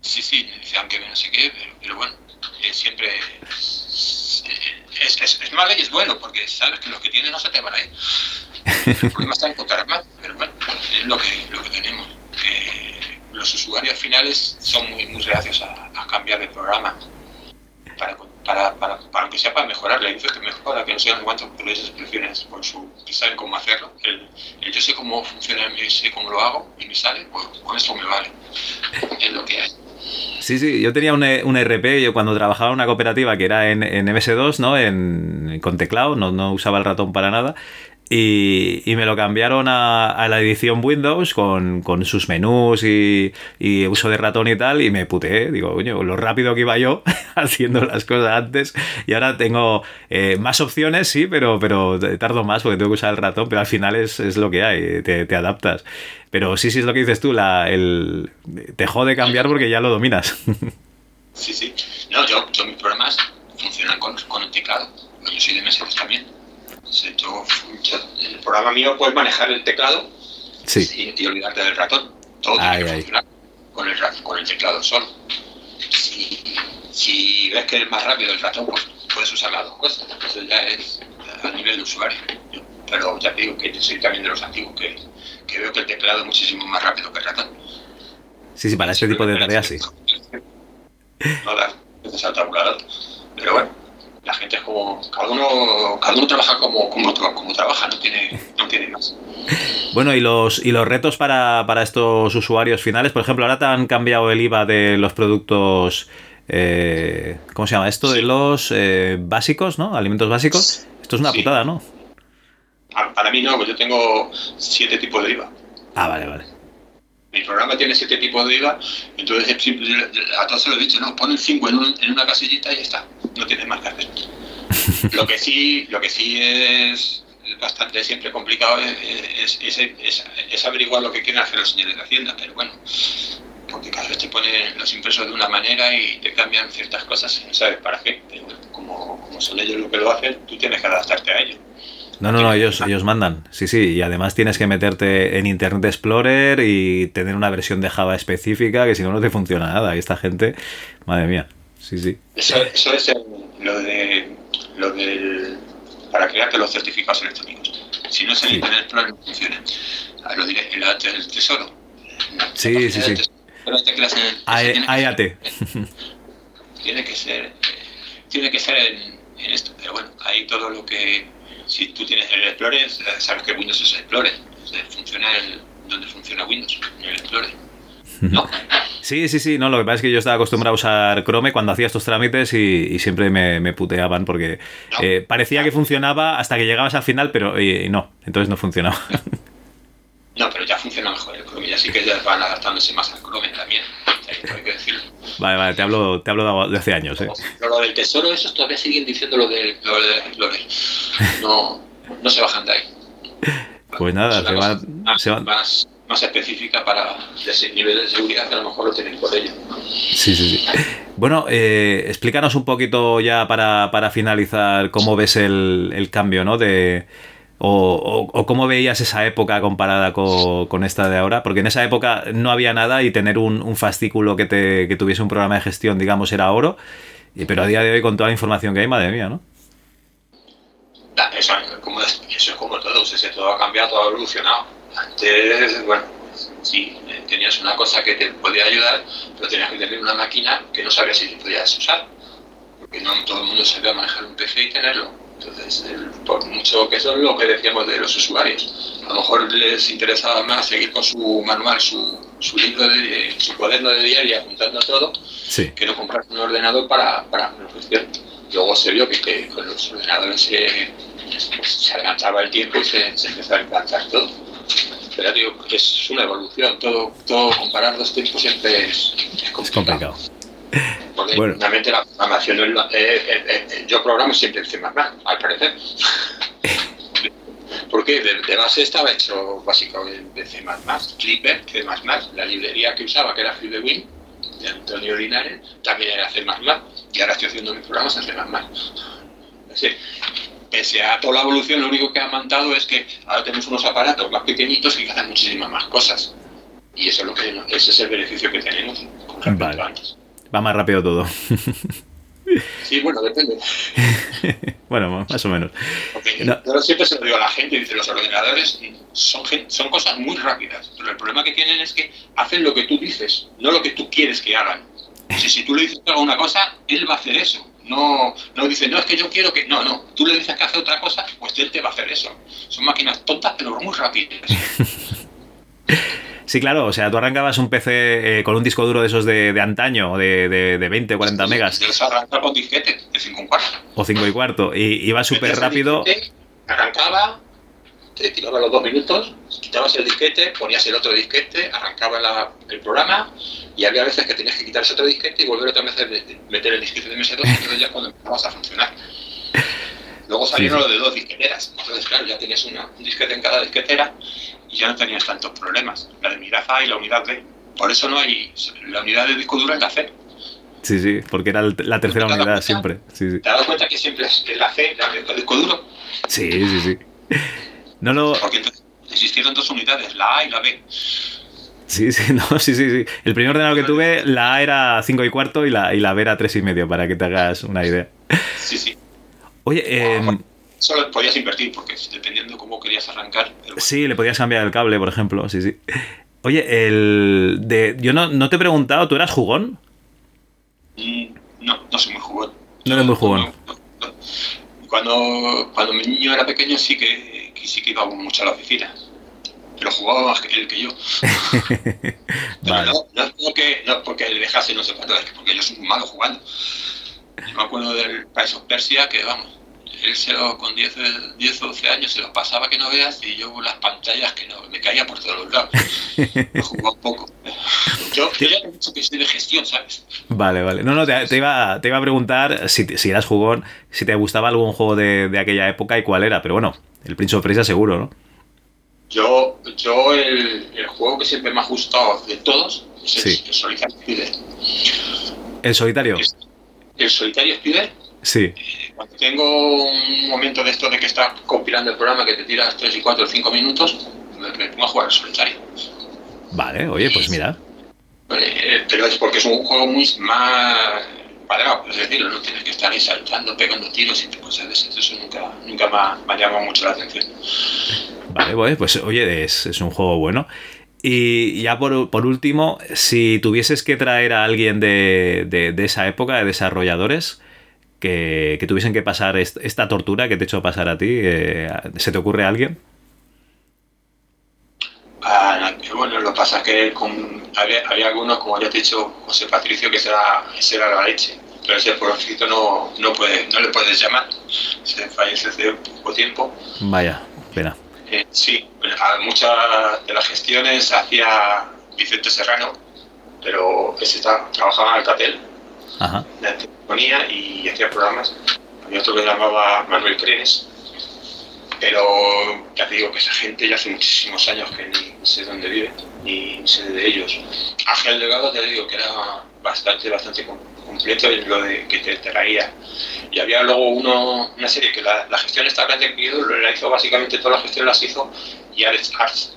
Sí, sí, dice, aunque no sé qué, pero, bueno, eh, siempre es, es, es, malo y es bueno, porque sabes que los que tienes no se te van a ir. El problema está en encontrar más, pero bueno, es lo que, lo que tenemos. los usuarios finales son muy, muy reacios a, a cambiar de programa para para, para, para que sea para mejorar, le dice que mejora, que no sé cuántas expresiones por su, que saben cómo hacerlo. El, yo sé cómo funciona, sé cómo lo hago y me sale, pues con eso me vale. Es lo que hay. Sí, sí, yo tenía un, un RP, yo cuando trabajaba en una cooperativa que era en, en MS2, ¿no? En, con teclado, no, no usaba el ratón para nada, y, me lo cambiaron a, la edición Windows con, sus menús y, uso de ratón y tal, y me puteé. Digo, coño, lo rápido que iba yo haciendo las cosas antes, y ahora tengo eh, más opciones, sí, pero, pero tardo más porque tengo que usar el ratón, pero al final es, lo que hay, te, adaptas. Pero sí, sí es lo que dices tú, la, el, te jode cambiar porque ya lo dominas. Sí, sí. No, yo, mis programas funcionan con, con teclado. Yo soy de MS también el programa mío puedes manejar el teclado y, olvidarte del ratón. Todo tiene que funcionar con el, con el teclado solo. Si, ves que es más rápido el ratón, pues puedes usar las dos cosas. Entonces ya es a nivel de usuario. Pero ya te digo que yo soy también de los antiguos, que, que veo que el teclado es muchísimo más rápido que el ratón. Sí, sí, para este tipo de tareas sí. No al tabulador. Pero bueno, la gente es como, cada uno, cada uno trabaja como, como, como trabaja, no tiene, no tiene más. Bueno, y los, y los retos para, para, estos usuarios finales, por ejemplo, ahora te han cambiado el IVA de los productos, eh, ¿cómo se llama esto? De los eh, básicos, ¿no? Alimentos básicos. Esto es una putada, ¿no? Para mí no, pues yo tengo siete tipos de IVA. Ah, vale, vale. Mi programa tiene siete tipos de IVA, entonces a todos se lo he dicho, no, ponen cinco en, en una casillita y ya está, no tienes más que hacer. lo que sí, lo que sí es bastante siempre complicado es, es, averiguar lo que quieren hacer los señores de Hacienda, pero bueno, porque cada vez te ponen los impresos de una manera y te cambian ciertas cosas y no sabes para qué, pero como, son ellos los que lo hacen, tú tienes que adaptarte a ello. No, no, no, ellos, ellos mandan. Sí, sí, y además tienes que meterte en Internet Explorer y tener una versión de Java específica, que si no, no te funciona nada. Y esta gente, madre mía, sí, sí. Eso, eso es lo de lo del para crearte los certificados electrónicos. Si no es Internet Explorer, no funciona. lo diré, el, el tesoro. Sí, sí, sí. AEAT. Tiene que ser, tiene que ser en, en esto, pero bueno, ahí todo lo que si tú tienes el Explorer, sabes que Windows es el Explorer, funciona el, donde funciona Windows, en el Explorer. ¿No? Sí, sí, sí, no, lo que pasa es que yo estaba acostumbrado a usar Chrome cuando hacía estos trámites y, siempre me, puteaban porque eh, parecía que funcionaba hasta que llegabas al final, pero eh, no, entonces no funcionaba. No, pero ya funciona mejor el Chrome, y así que ya van adaptándose más al Chrome también, hay que decirlo. Vale, vale, te hablo, te hablo de hace años. ¿eh? lo del tesoro, esos todavía siguen diciendo lo de, lo de, lo de no, no se bajan de ahí. Pues nada, se, va, más, se van. Más, más específica para ese nivel de seguridad que a lo mejor lo tienen por ello. Sí, sí, sí. Bueno, eh, explícanos un poquito ya para, para finalizar cómo ves el, el cambio, ¿no? De, o, o, cómo veías esa época comparada con, con, esta de ahora, porque en esa época no había nada y tener un, un fascículo que, te, que tuviese un programa de gestión, digamos, era oro, pero a día de hoy con toda la información que hay, madre mía, ¿no? Eso, como, eso es como todo, todo ha cambiado, todo ha evolucionado. Antes, bueno, sí, tenías una cosa que te podía ayudar, pero tenías que tener una máquina que no sabías si podías usar, porque no todo el mundo sabía manejar un PC y tenerlo. Entonces, por mucho que eso es lo que decíamos de los usuarios, a lo mejor les interesaba más seguir con su manual, su, su libro, de, su cuaderno de diario apuntando todo, que no comprar un ordenador para, para. Luego se vio que, con los ordenadores se, se adelantaba el tiempo y se, se empezó a implantar todo. Pero digo, es una evolución, todo, todo comparar dos tiempos siempre es, complicado. Porque bueno. realmente la programación, eh, eh, eh, yo programo siempre en C++, al parecer. Porque de, de, base estaba hecho básicamente en C++, Clipper, C++, la librería que usaba, que era FreeBSD, de Antonio Linares, también era C++, y ahora estoy haciendo mis programas en C++. Es decir, pese a toda la evolución, lo único que ha mandado es que ahora tenemos unos aparatos más pequeñitos que hacen muchísimas más cosas. Y eso es lo que, ese es el beneficio que tenemos con vale. antes. Va más rápido todo. Sí, bueno, depende. bueno, más o menos. Yo siempre se lo digo a la gente, dice, los ordenadores son, son cosas muy rápidas, pero el problema que tienen es que hacen lo que tú dices, no lo que tú quieres que hagan. Si, si tú le dices que haga una cosa, él va a hacer eso. No, no dice, no, es que yo quiero que... No, no, tú le dices que hace otra cosa, pues él te va a hacer eso. Son máquinas tontas, pero muy rápidas. Sí, claro, o sea, tú arrancabas un PC eh, con un disco duro de esos de, de antaño, de, de, de 20 o 40 megas. Yo arrancaba con disquete de 5 y cuarto. O 5 y cuarto, y iba súper rápido. arrancaba, te tiraba los dos minutos, quitabas el disquete, ponías el otro disquete, arrancaba la, el programa, y había veces que tenías que quitar ese otro disquete y volver otra vez a meter el disquete de MS2, y entonces ya cuando empezabas a funcionar. Luego salieron sí, lo de dos disqueteras, entonces claro, ya tenías una, un disquete en cada disquetera y ya no tenías tantos problemas. La de unidad A y la unidad B. Por eso no hay. La unidad de disco duro es la C. Sí, sí, porque era la tercera unidad cuenta, siempre. Sí, sí. ¿Te has dado cuenta que siempre es la C, la de disco duro? Sí, sí, sí. No lo. Porque entonces existieron dos unidades, la A y la B. Sí, sí, no, sí, sí, sí. El primer ordenador que tuve, la A era 5 y cuarto y la, y la B era 3 y medio, para que te hagas una idea. Sí, sí. Oye, eh, solo podías invertir, porque dependiendo cómo querías arrancar. Bueno. Sí, le podías cambiar el cable, por ejemplo, sí, sí. Oye, el de, yo no, no te he preguntado, ¿tú eras jugón? Mm, no, no soy muy jugón. No eres muy jugón. Cuando, cuando mi niño era pequeño sí que, sí que iba mucho a la oficina. Pero jugaba más que él que yo. vale. no, no, es porque, no porque le dejase no sé cuánto, es porque yo soy muy malo jugando. Yo me acuerdo del Prince of Persia que, vamos, él se lo, con 10, 10 o 12 años se los pasaba que no veas y yo las pantallas que no, me caía por todos los lados. Me jugaba un poco. Yo, yo ya te he dicho que soy de gestión, ¿sabes? Vale, vale. No, no, te, te, iba, te iba a preguntar si, si eras jugón, si te gustaba algún juego de, de aquella época y cuál era, pero bueno, el Prince of Persia seguro, ¿no? Yo, yo el, el juego que siempre me ha gustado de todos es el, sí. el Solitario Spider. ¿El solitario? El, el solitario Spider Sí. Cuando tengo un momento de esto de que estás compilando el programa que te tiras 3 y 4 o 5 minutos, me pongo a jugar al solitario. Vale, oye, pues mira. Eh, pero es porque es un juego muy más cuadrado, es decir, no tienes que estar ahí saltando, pegando tiros y cosas de eso. Eso nunca, nunca me, ha, me ha llamado mucho la atención. Vale, pues, pues oye, es, es un juego bueno. Y ya por, por, último, si tuvieses que traer a alguien de, de, de esa época, de desarrolladores, que, que, tuviesen que pasar est esta tortura que te he hecho pasar a ti, eh, ¿se te ocurre a alguien? Ah, bueno, lo que pasa es que con, había, había, algunos, como ya te he dicho, José Patricio, que será, era la leche. Pero ese por escrito no, no, puede, no le puedes llamar. Se fallece hace poco tiempo. Vaya, pena. Eh, sí, muchas de las gestiones hacía Vicente Serrano, pero ese está, trabajaba en Alcatel, Ajá. la telefonía y hacía programas. Había otro que llamaba Manuel Crenes, pero ya te digo que esa gente ya hace muchísimos años que ni sé dónde vive, ni sé de ellos. Ángel Delgado, te digo que era bastante, bastante completo en lo de que te traía. Y había luego uno, una serie que la, gestión esta que la hizo básicamente todas las gestiones las hizo Alex Arts.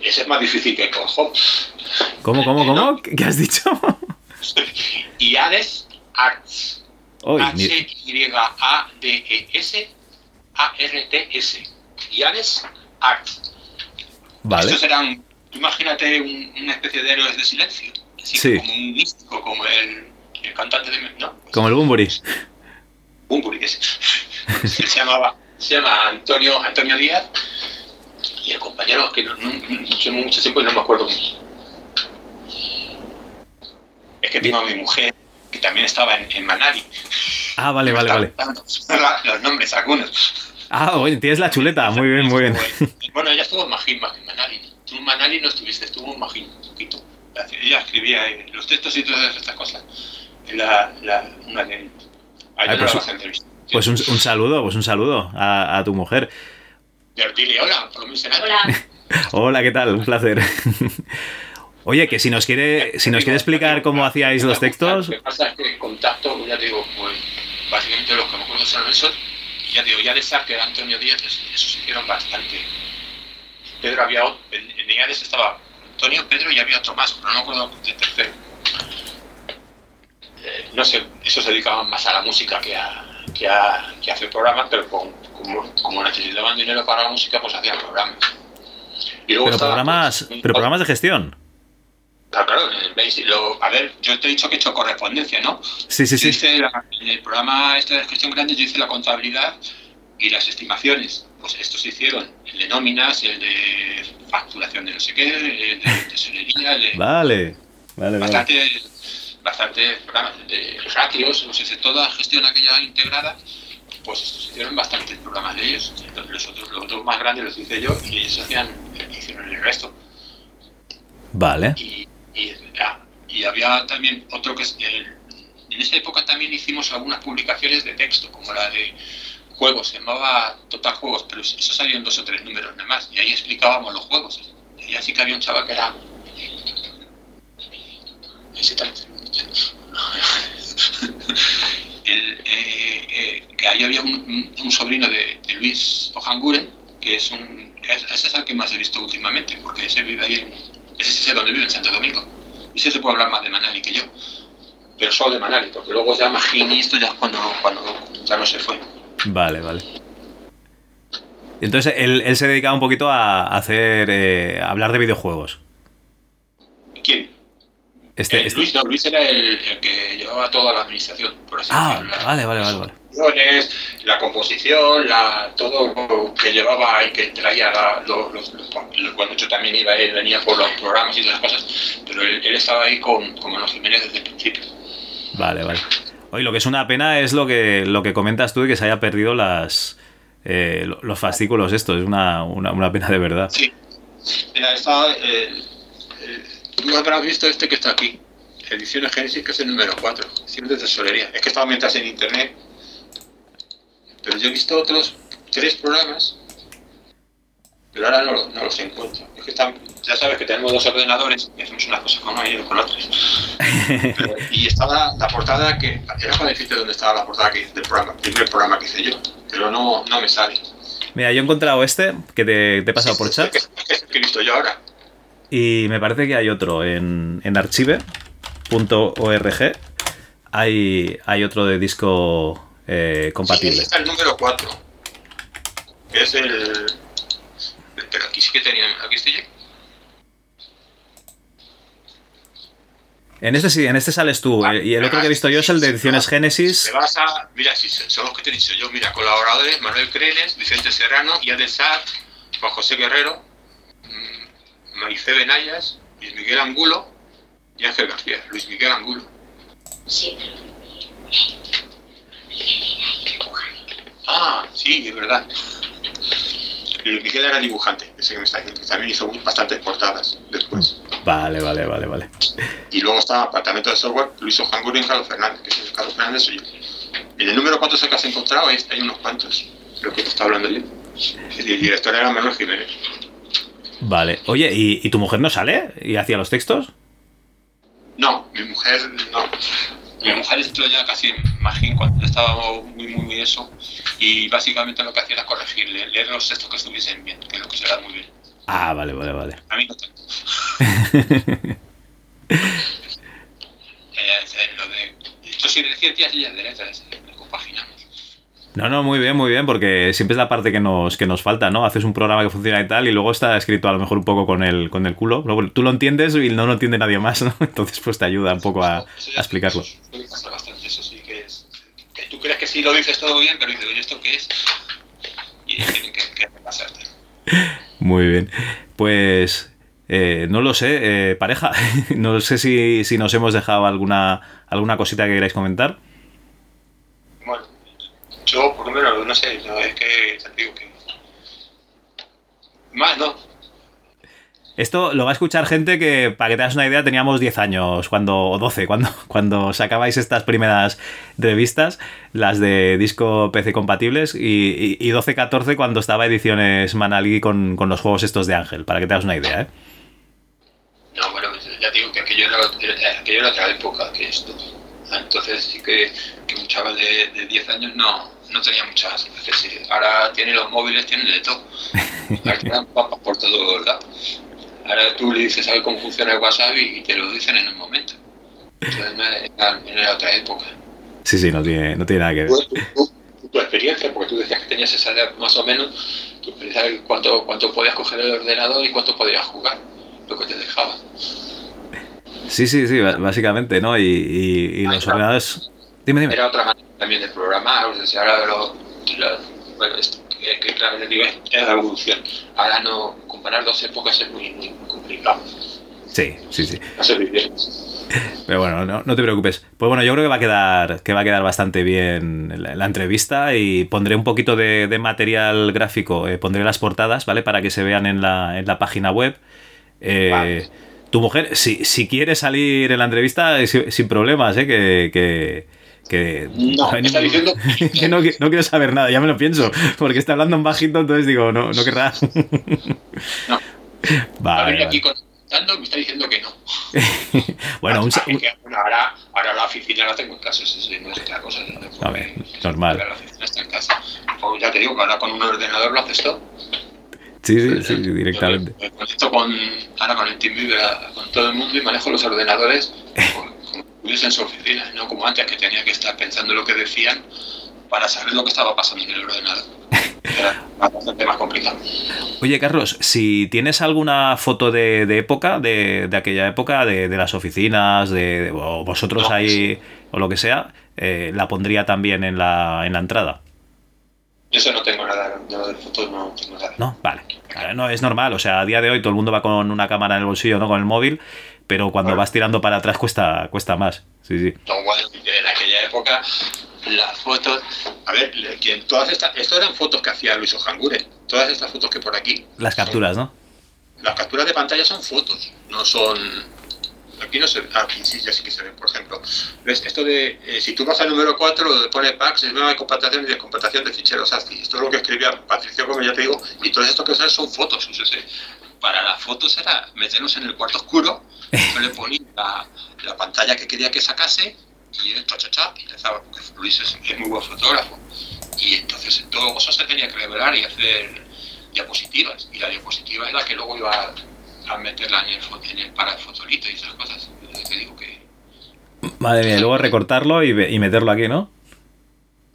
Ese es más difícil que Hobbs. ¿Cómo, cómo, cómo? ¿Qué has dicho? y Arts. H-Y-A-D-E-S a-R-T-S. Yanes Arts. Vale. Estos eran, imagínate una especie de héroes de silencio. Sí. Como un místico, como el, el cantante de. ¿no? Como el Bumburi. Bumburi, ese. se llamaba. Se llama Antonio, Antonio Díaz. Y el compañero que no, no, no mucho tiempo y no me acuerdo mucho. Es que tengo a mi mujer que también estaba en, en Manari. Ah, vale, vale, vale. Los nombres algunos. Ah, bueno, tienes la chuleta, muy bien, muy bien. Bueno, ella estuvo en Magín, en Manali. Tú en Manali no estuviste, estuvo en Magín un poquito. Ella escribía los textos y todas estas cosas. La, la, una de... Ay, no pues, pues un, un, saludo, pues un saludo a, a tu mujer. Dile hola, por lo menos Hola. hola, ¿qué tal? Un placer. Oye, que si nos quiere, si nos quiere explicar cómo hacíais los textos. Lo que pasa es que el contacto, ya te digo, pues básicamente los que me acuerdo son esos ya digo, ya de que era Antonio Díaz, eso se hicieron bastante. Pedro había otro, en, en estaba Antonio, Pedro y había otro más, pero no me acuerdo del tercero. Eh, no sé, eso se dedicaban más a la música que a, que a, que a hacer programas, pero como, como, necesitaban dinero para la música, pues hacían programas. pero, programas, pues, pero programas de gestión. Claro, claro, lo, a ver, yo te he dicho que he hecho correspondencia, ¿no? Sí, sí, sí. en el programa este de gestión grande yo hice la contabilidad y las estimaciones. Pues estos se hicieron, el de nóminas, el de facturación de no sé qué, el de tesorería, el de... Vale, vale, bastante, vale. Bastante de ratios, no sé, toda gestión aquella integrada, pues estos se hicieron bastantes programas de ellos. Los otros, los dos más grandes los hice yo y ellos hacían, hicieron el resto. Vale. Y, y, había también otro que en esa época también hicimos algunas publicaciones de texto, como la de juegos, se llamaba Total Juegos, pero eso salían dos o tres números nada más, y ahí explicábamos los juegos. Y así que había un chaval que era... Ese el, eh, eh, que ahí había un, sobrino de, Luis Ojanguren, que es un... Ese es el que más he visto últimamente, porque ese vive ahí en, ese es donde vive, en Santo Domingo. Y ese se puede hablar más de Manali que yo. Pero solo de Manali, porque luego ya Magini esto ya cuando, cuando ya no se fue. Vale, vale. Entonces él, él se dedicaba un poquito a hacer. Eh, a hablar de videojuegos. ¿Quién? Este, eh, este. Luis, no, Luis era el, que llevaba toda la administración, por así ah, Vale, vale, vale, vale la composición, la, todo lo que llevaba y que traía los, los, cuando yo también iba, él venía por los programas y todas las cosas, pero él, estaba ahí con, con Manuel Jiménez desde el principio. Vale, vale. Oye, lo que es una pena es lo que, lo que comentas tú de que se haya perdido las eh, los fascículos esto, es una, una, una, pena de verdad. Sí. Mira, está, eh, eh, visto este que está aquí, Ediciones Génesis, que es el número 4, ediciones de tesorería. Es que estaba mientras en internet pero yo he visto otros tres programas, pero ahora no, no los encuentro. Es que están, ya sabes que tenemos dos ordenadores y hacemos una cosa con uno y otra con otros. y estaba la, portada que. Era para decirte dónde estaba la portada que, del programa, el primer programa que hice yo, pero no, no me sale. Mira, yo he encontrado este que te, te he pasado por chat. Que, que, que, he visto yo ahora. Y me parece que hay otro en, en archive.org. Hay, hay otro de disco eh, compatible. Sí, está el número 4, que es el... Pero aquí sí que tenía... Aquí estoy yo. En este sí, en este sales tú. Ah, y el otro que he visto yo es el de Ediciones Génesis. Te vas a. Mira, si son los que te he dicho yo. Mira, colaboradores: Manuel Crenes, Vicente Serrano, Yadel Sad, Juan José Guerrero, Maricé Benayas, Luis Miguel Angulo y Ángel García. Luis Miguel Angulo. Sí, pero. Ah, sí, es verdad. Miguel era dibujante, ese que me está diciendo, que también hizo bastantes portadas después. Vale, vale, vale, vale. Y luego está Apartamento de Software, lo hizo Juan Gurri y Carlos Fernández, que es Carlos Fernández soy yo. En el número cuántos que has encontrado hay, hay unos cuantos, lo que te está hablando yo. El director era Manuel Jiménez. Vale. Oye, ¿y, y tu mujer no sale? ¿Y hacía los textos? No, mi mujer no. Mi mujer estuvo ya casi en Magín cuando estaba muy, muy, muy eso. Y básicamente lo que hacía era corregir, le- leer los textos que estuviesen bien, que es lo que se da muy bien. Ah, vale, vale, vale. A mí no tanto. Es eh, lo de. Yo soy de ciencias y ella de letras, eh, lo compaginamos. No, no, muy bien, muy bien, porque siempre es la parte que nos, que nos falta, ¿no? Haces un programa que funciona y tal, y luego está escrito a lo mejor un poco con el, con el culo. Luego tú lo entiendes y no lo entiende nadie más, ¿no? Entonces, pues te ayuda un poco a, explicarlo. eso sí que es. Que tú crees que sí lo dices todo bien, pero dices, oye, ¿esto qué es? Y tienen que, que repasarte. Muy bien. Pues eh, no lo sé, eh, pareja. No sé si, si nos hemos dejado alguna, alguna cosita que queráis comentar. Yo por lo menos no sé, no, es que te digo que. Más no. Esto lo va a escuchar gente que, para que te hagas una idea, teníamos 10 años, cuando, o 12, cuando, cuando sacabais estas primeras revistas, las de disco PC compatibles, y, y, y 12, 14 cuando estaba ediciones Manali con, con los juegos estos de Ángel, para que te hagas una idea, ¿eh? No, bueno, ya digo que aquello era, era- aquello era otra época que esto. Entonces sí que, que un chaval de, de 10 años no, no tenía muchas necesidades. Ahora tiene los móviles, tiene de todo. Ahora papas por todos lados. Ahora tú le dices, ¿sabes cómo funciona el WhatsApp? Y te lo dicen en un momento. Entonces no era, otra época. Sí, sí, no tiene, no tiene nada que ver. Tu, tu- tu experiencia, porque tú decías que tenías esa edad más o menos, tu experiencia cuánto, cuánto podías coger el ordenador y cuánto podías jugar, lo que te dejaba. Sí, sí, sí, básicamente, ¿no? Y, y- y los ordenadores... Dime, dime. Era otra manera también de programar, o sea, ahora lo, lo- bueno, esto, que, que claro, digo, es es la evolución. Ahora no, comparar dos épocas es muy, complicado. Sí, sí, sí. Pero bueno, no, no te preocupes. Pues bueno, yo creo que va a quedar, que va a quedar bastante bien la, la entrevista y pondré un poquito de, de material gráfico, eh, pondré las portadas, ¿vale? Para que se vean en la, en la página web. Eh, Vale. Tu mujer, si, si quiere salir en la entrevista, eh, sin, sin problemas, ¿eh? Que... que que No, está diciendo- que no, qui- no quiero saber nada, ya me lo pienso, porque está hablando en bajito, entonces digo, no, no querrá. No. Vale, vale. aquí contando me está diciendo que no. Bueno, un, Ah, ahora, ahora la oficina la tengo en casa, eso no es otra cosa. ¿no? Porque A ver, normal. La oficina está en casa. Pues ya te digo que ahora con un ordenador lo haces todo. Sí, sí, sí, directamente. Yo me conecto con, ahora con el a- con todo el mundo y manejo los ordenadores como, estuviese en su oficina, no como antes que tenía que estar pensando lo que decían para saber lo que estaba pasando en el ordenador. Era bastante más complicado. Oye, Carlos, si tienes alguna foto de, de época, de, de aquella época, de, de las oficinas, de, vosotros No. ahí, o lo que sea, eh, la pondría también en la, en la entrada. Yo eso no tengo nada, yo de fotos no tengo nada. ¿No? Vale. Claro, No, es normal. O sea, a día de hoy todo el mundo va con una cámara en el bolsillo, ¿no? Con el móvil, pero cuando vas tirando para atrás cuesta, cuesta más. Sí, sí. No, bueno, en aquella época las fotos, a ver, que todas estas, esto eran fotos que hacía Luis Ojangure, todas estas fotos que por aquí, Las capturas, ¿no? las capturas de pantalla son fotos, no son, aquí no se ve, ah, aquí sí, ya sí que se ve, por ejemplo, ves, esto de, eh, si tú vas al número 4, donde pone packs, es nueva compactación y descompactación de ficheros ASCII, esto es lo que escribía Patricio, como ya te digo, y todo esto que son son fotos, para las fotos era meternos en el cuarto oscuro, yo le ponía la, la pantalla que quería que sacase y él cha cha cha y empezaba porque Luis es, es muy buen fotógrafo. Y entonces todo eso se tenía que revelar y hacer diapositivas y la diapositiva es la que luego iba a, meterla en el, en el para el fotolito y esas cosas yo te digo que Madre mía, y luego recortarlo y, y meterlo aquí, ¿no?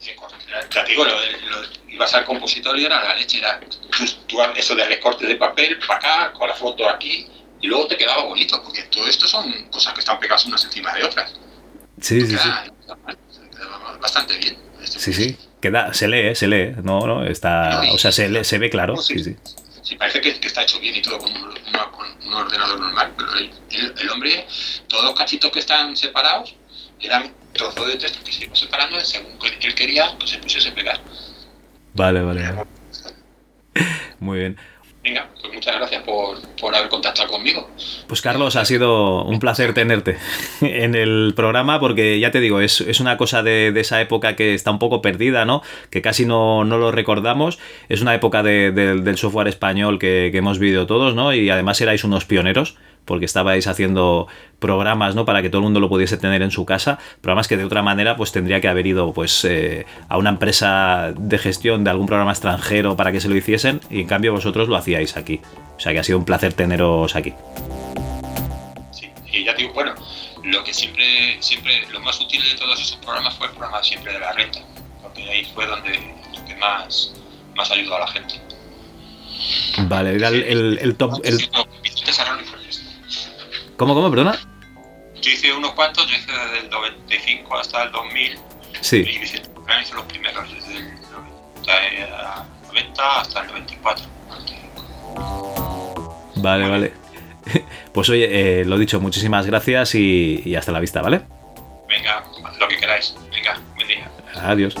ya te digo lo, lo- ibas al compositor y era la leche era tú, tú- eso de recortes de papel para acá con la foto aquí y luego te quedaba bonito porque todo esto son cosas que están pegadas unas encima de otras Sí, sí, sí. Queda- bastante bien Sí, sí. Queda, se lee, se lee. No, no, está. O sea, se, lee- se ve claro. Sí, sí. Sí, parece que, está hecho bien y todo con un, ordenador normal, pero el, hombre, todos los cachitos que están separados eran trozos de texto que se iban separando según él quería que se pusiese a pegar. Vale, vale. Muy bien. Venga, pues muchas gracias por, por, haber contactado conmigo. Pues Carlos, ha sido un placer tenerte en el programa porque ya te digo, es, una cosa de, esa época que está un poco perdida, ¿no? Que casi no, lo recordamos. Es una época del software español que, que hemos vivido todos, ¿no? Y además erais unos pioneros porque estabais haciendo programas, ¿no? Para que todo el mundo lo pudiese tener en su casa, programas que de otra manera pues tendría que haber ido pues eh, a una empresa de gestión de algún programa extranjero para que se lo hiciesen y en cambio vosotros lo hacíais aquí. O sea que ha sido un placer teneros aquí. Sí, y ya digo, bueno, lo que siempre, siempre, lo más útil de todos esos programas fue el programa siempre de la renta, porque ahí fue donde, más, más ayudó a la gente. Vale, era el, el, top... El... ¿Cómo, cómo, perdona? Yo hice unos cuantos, yo hice desde el 95 hasta el 2000. Sí. Y hice, hice los primeros, desde el 90 hasta el 94. Vale, vale. Pues oye, eh, lo dicho, muchísimas gracias y, y hasta la vista, ¿vale? Venga, lo que queráis. Venga, buen día. Adiós.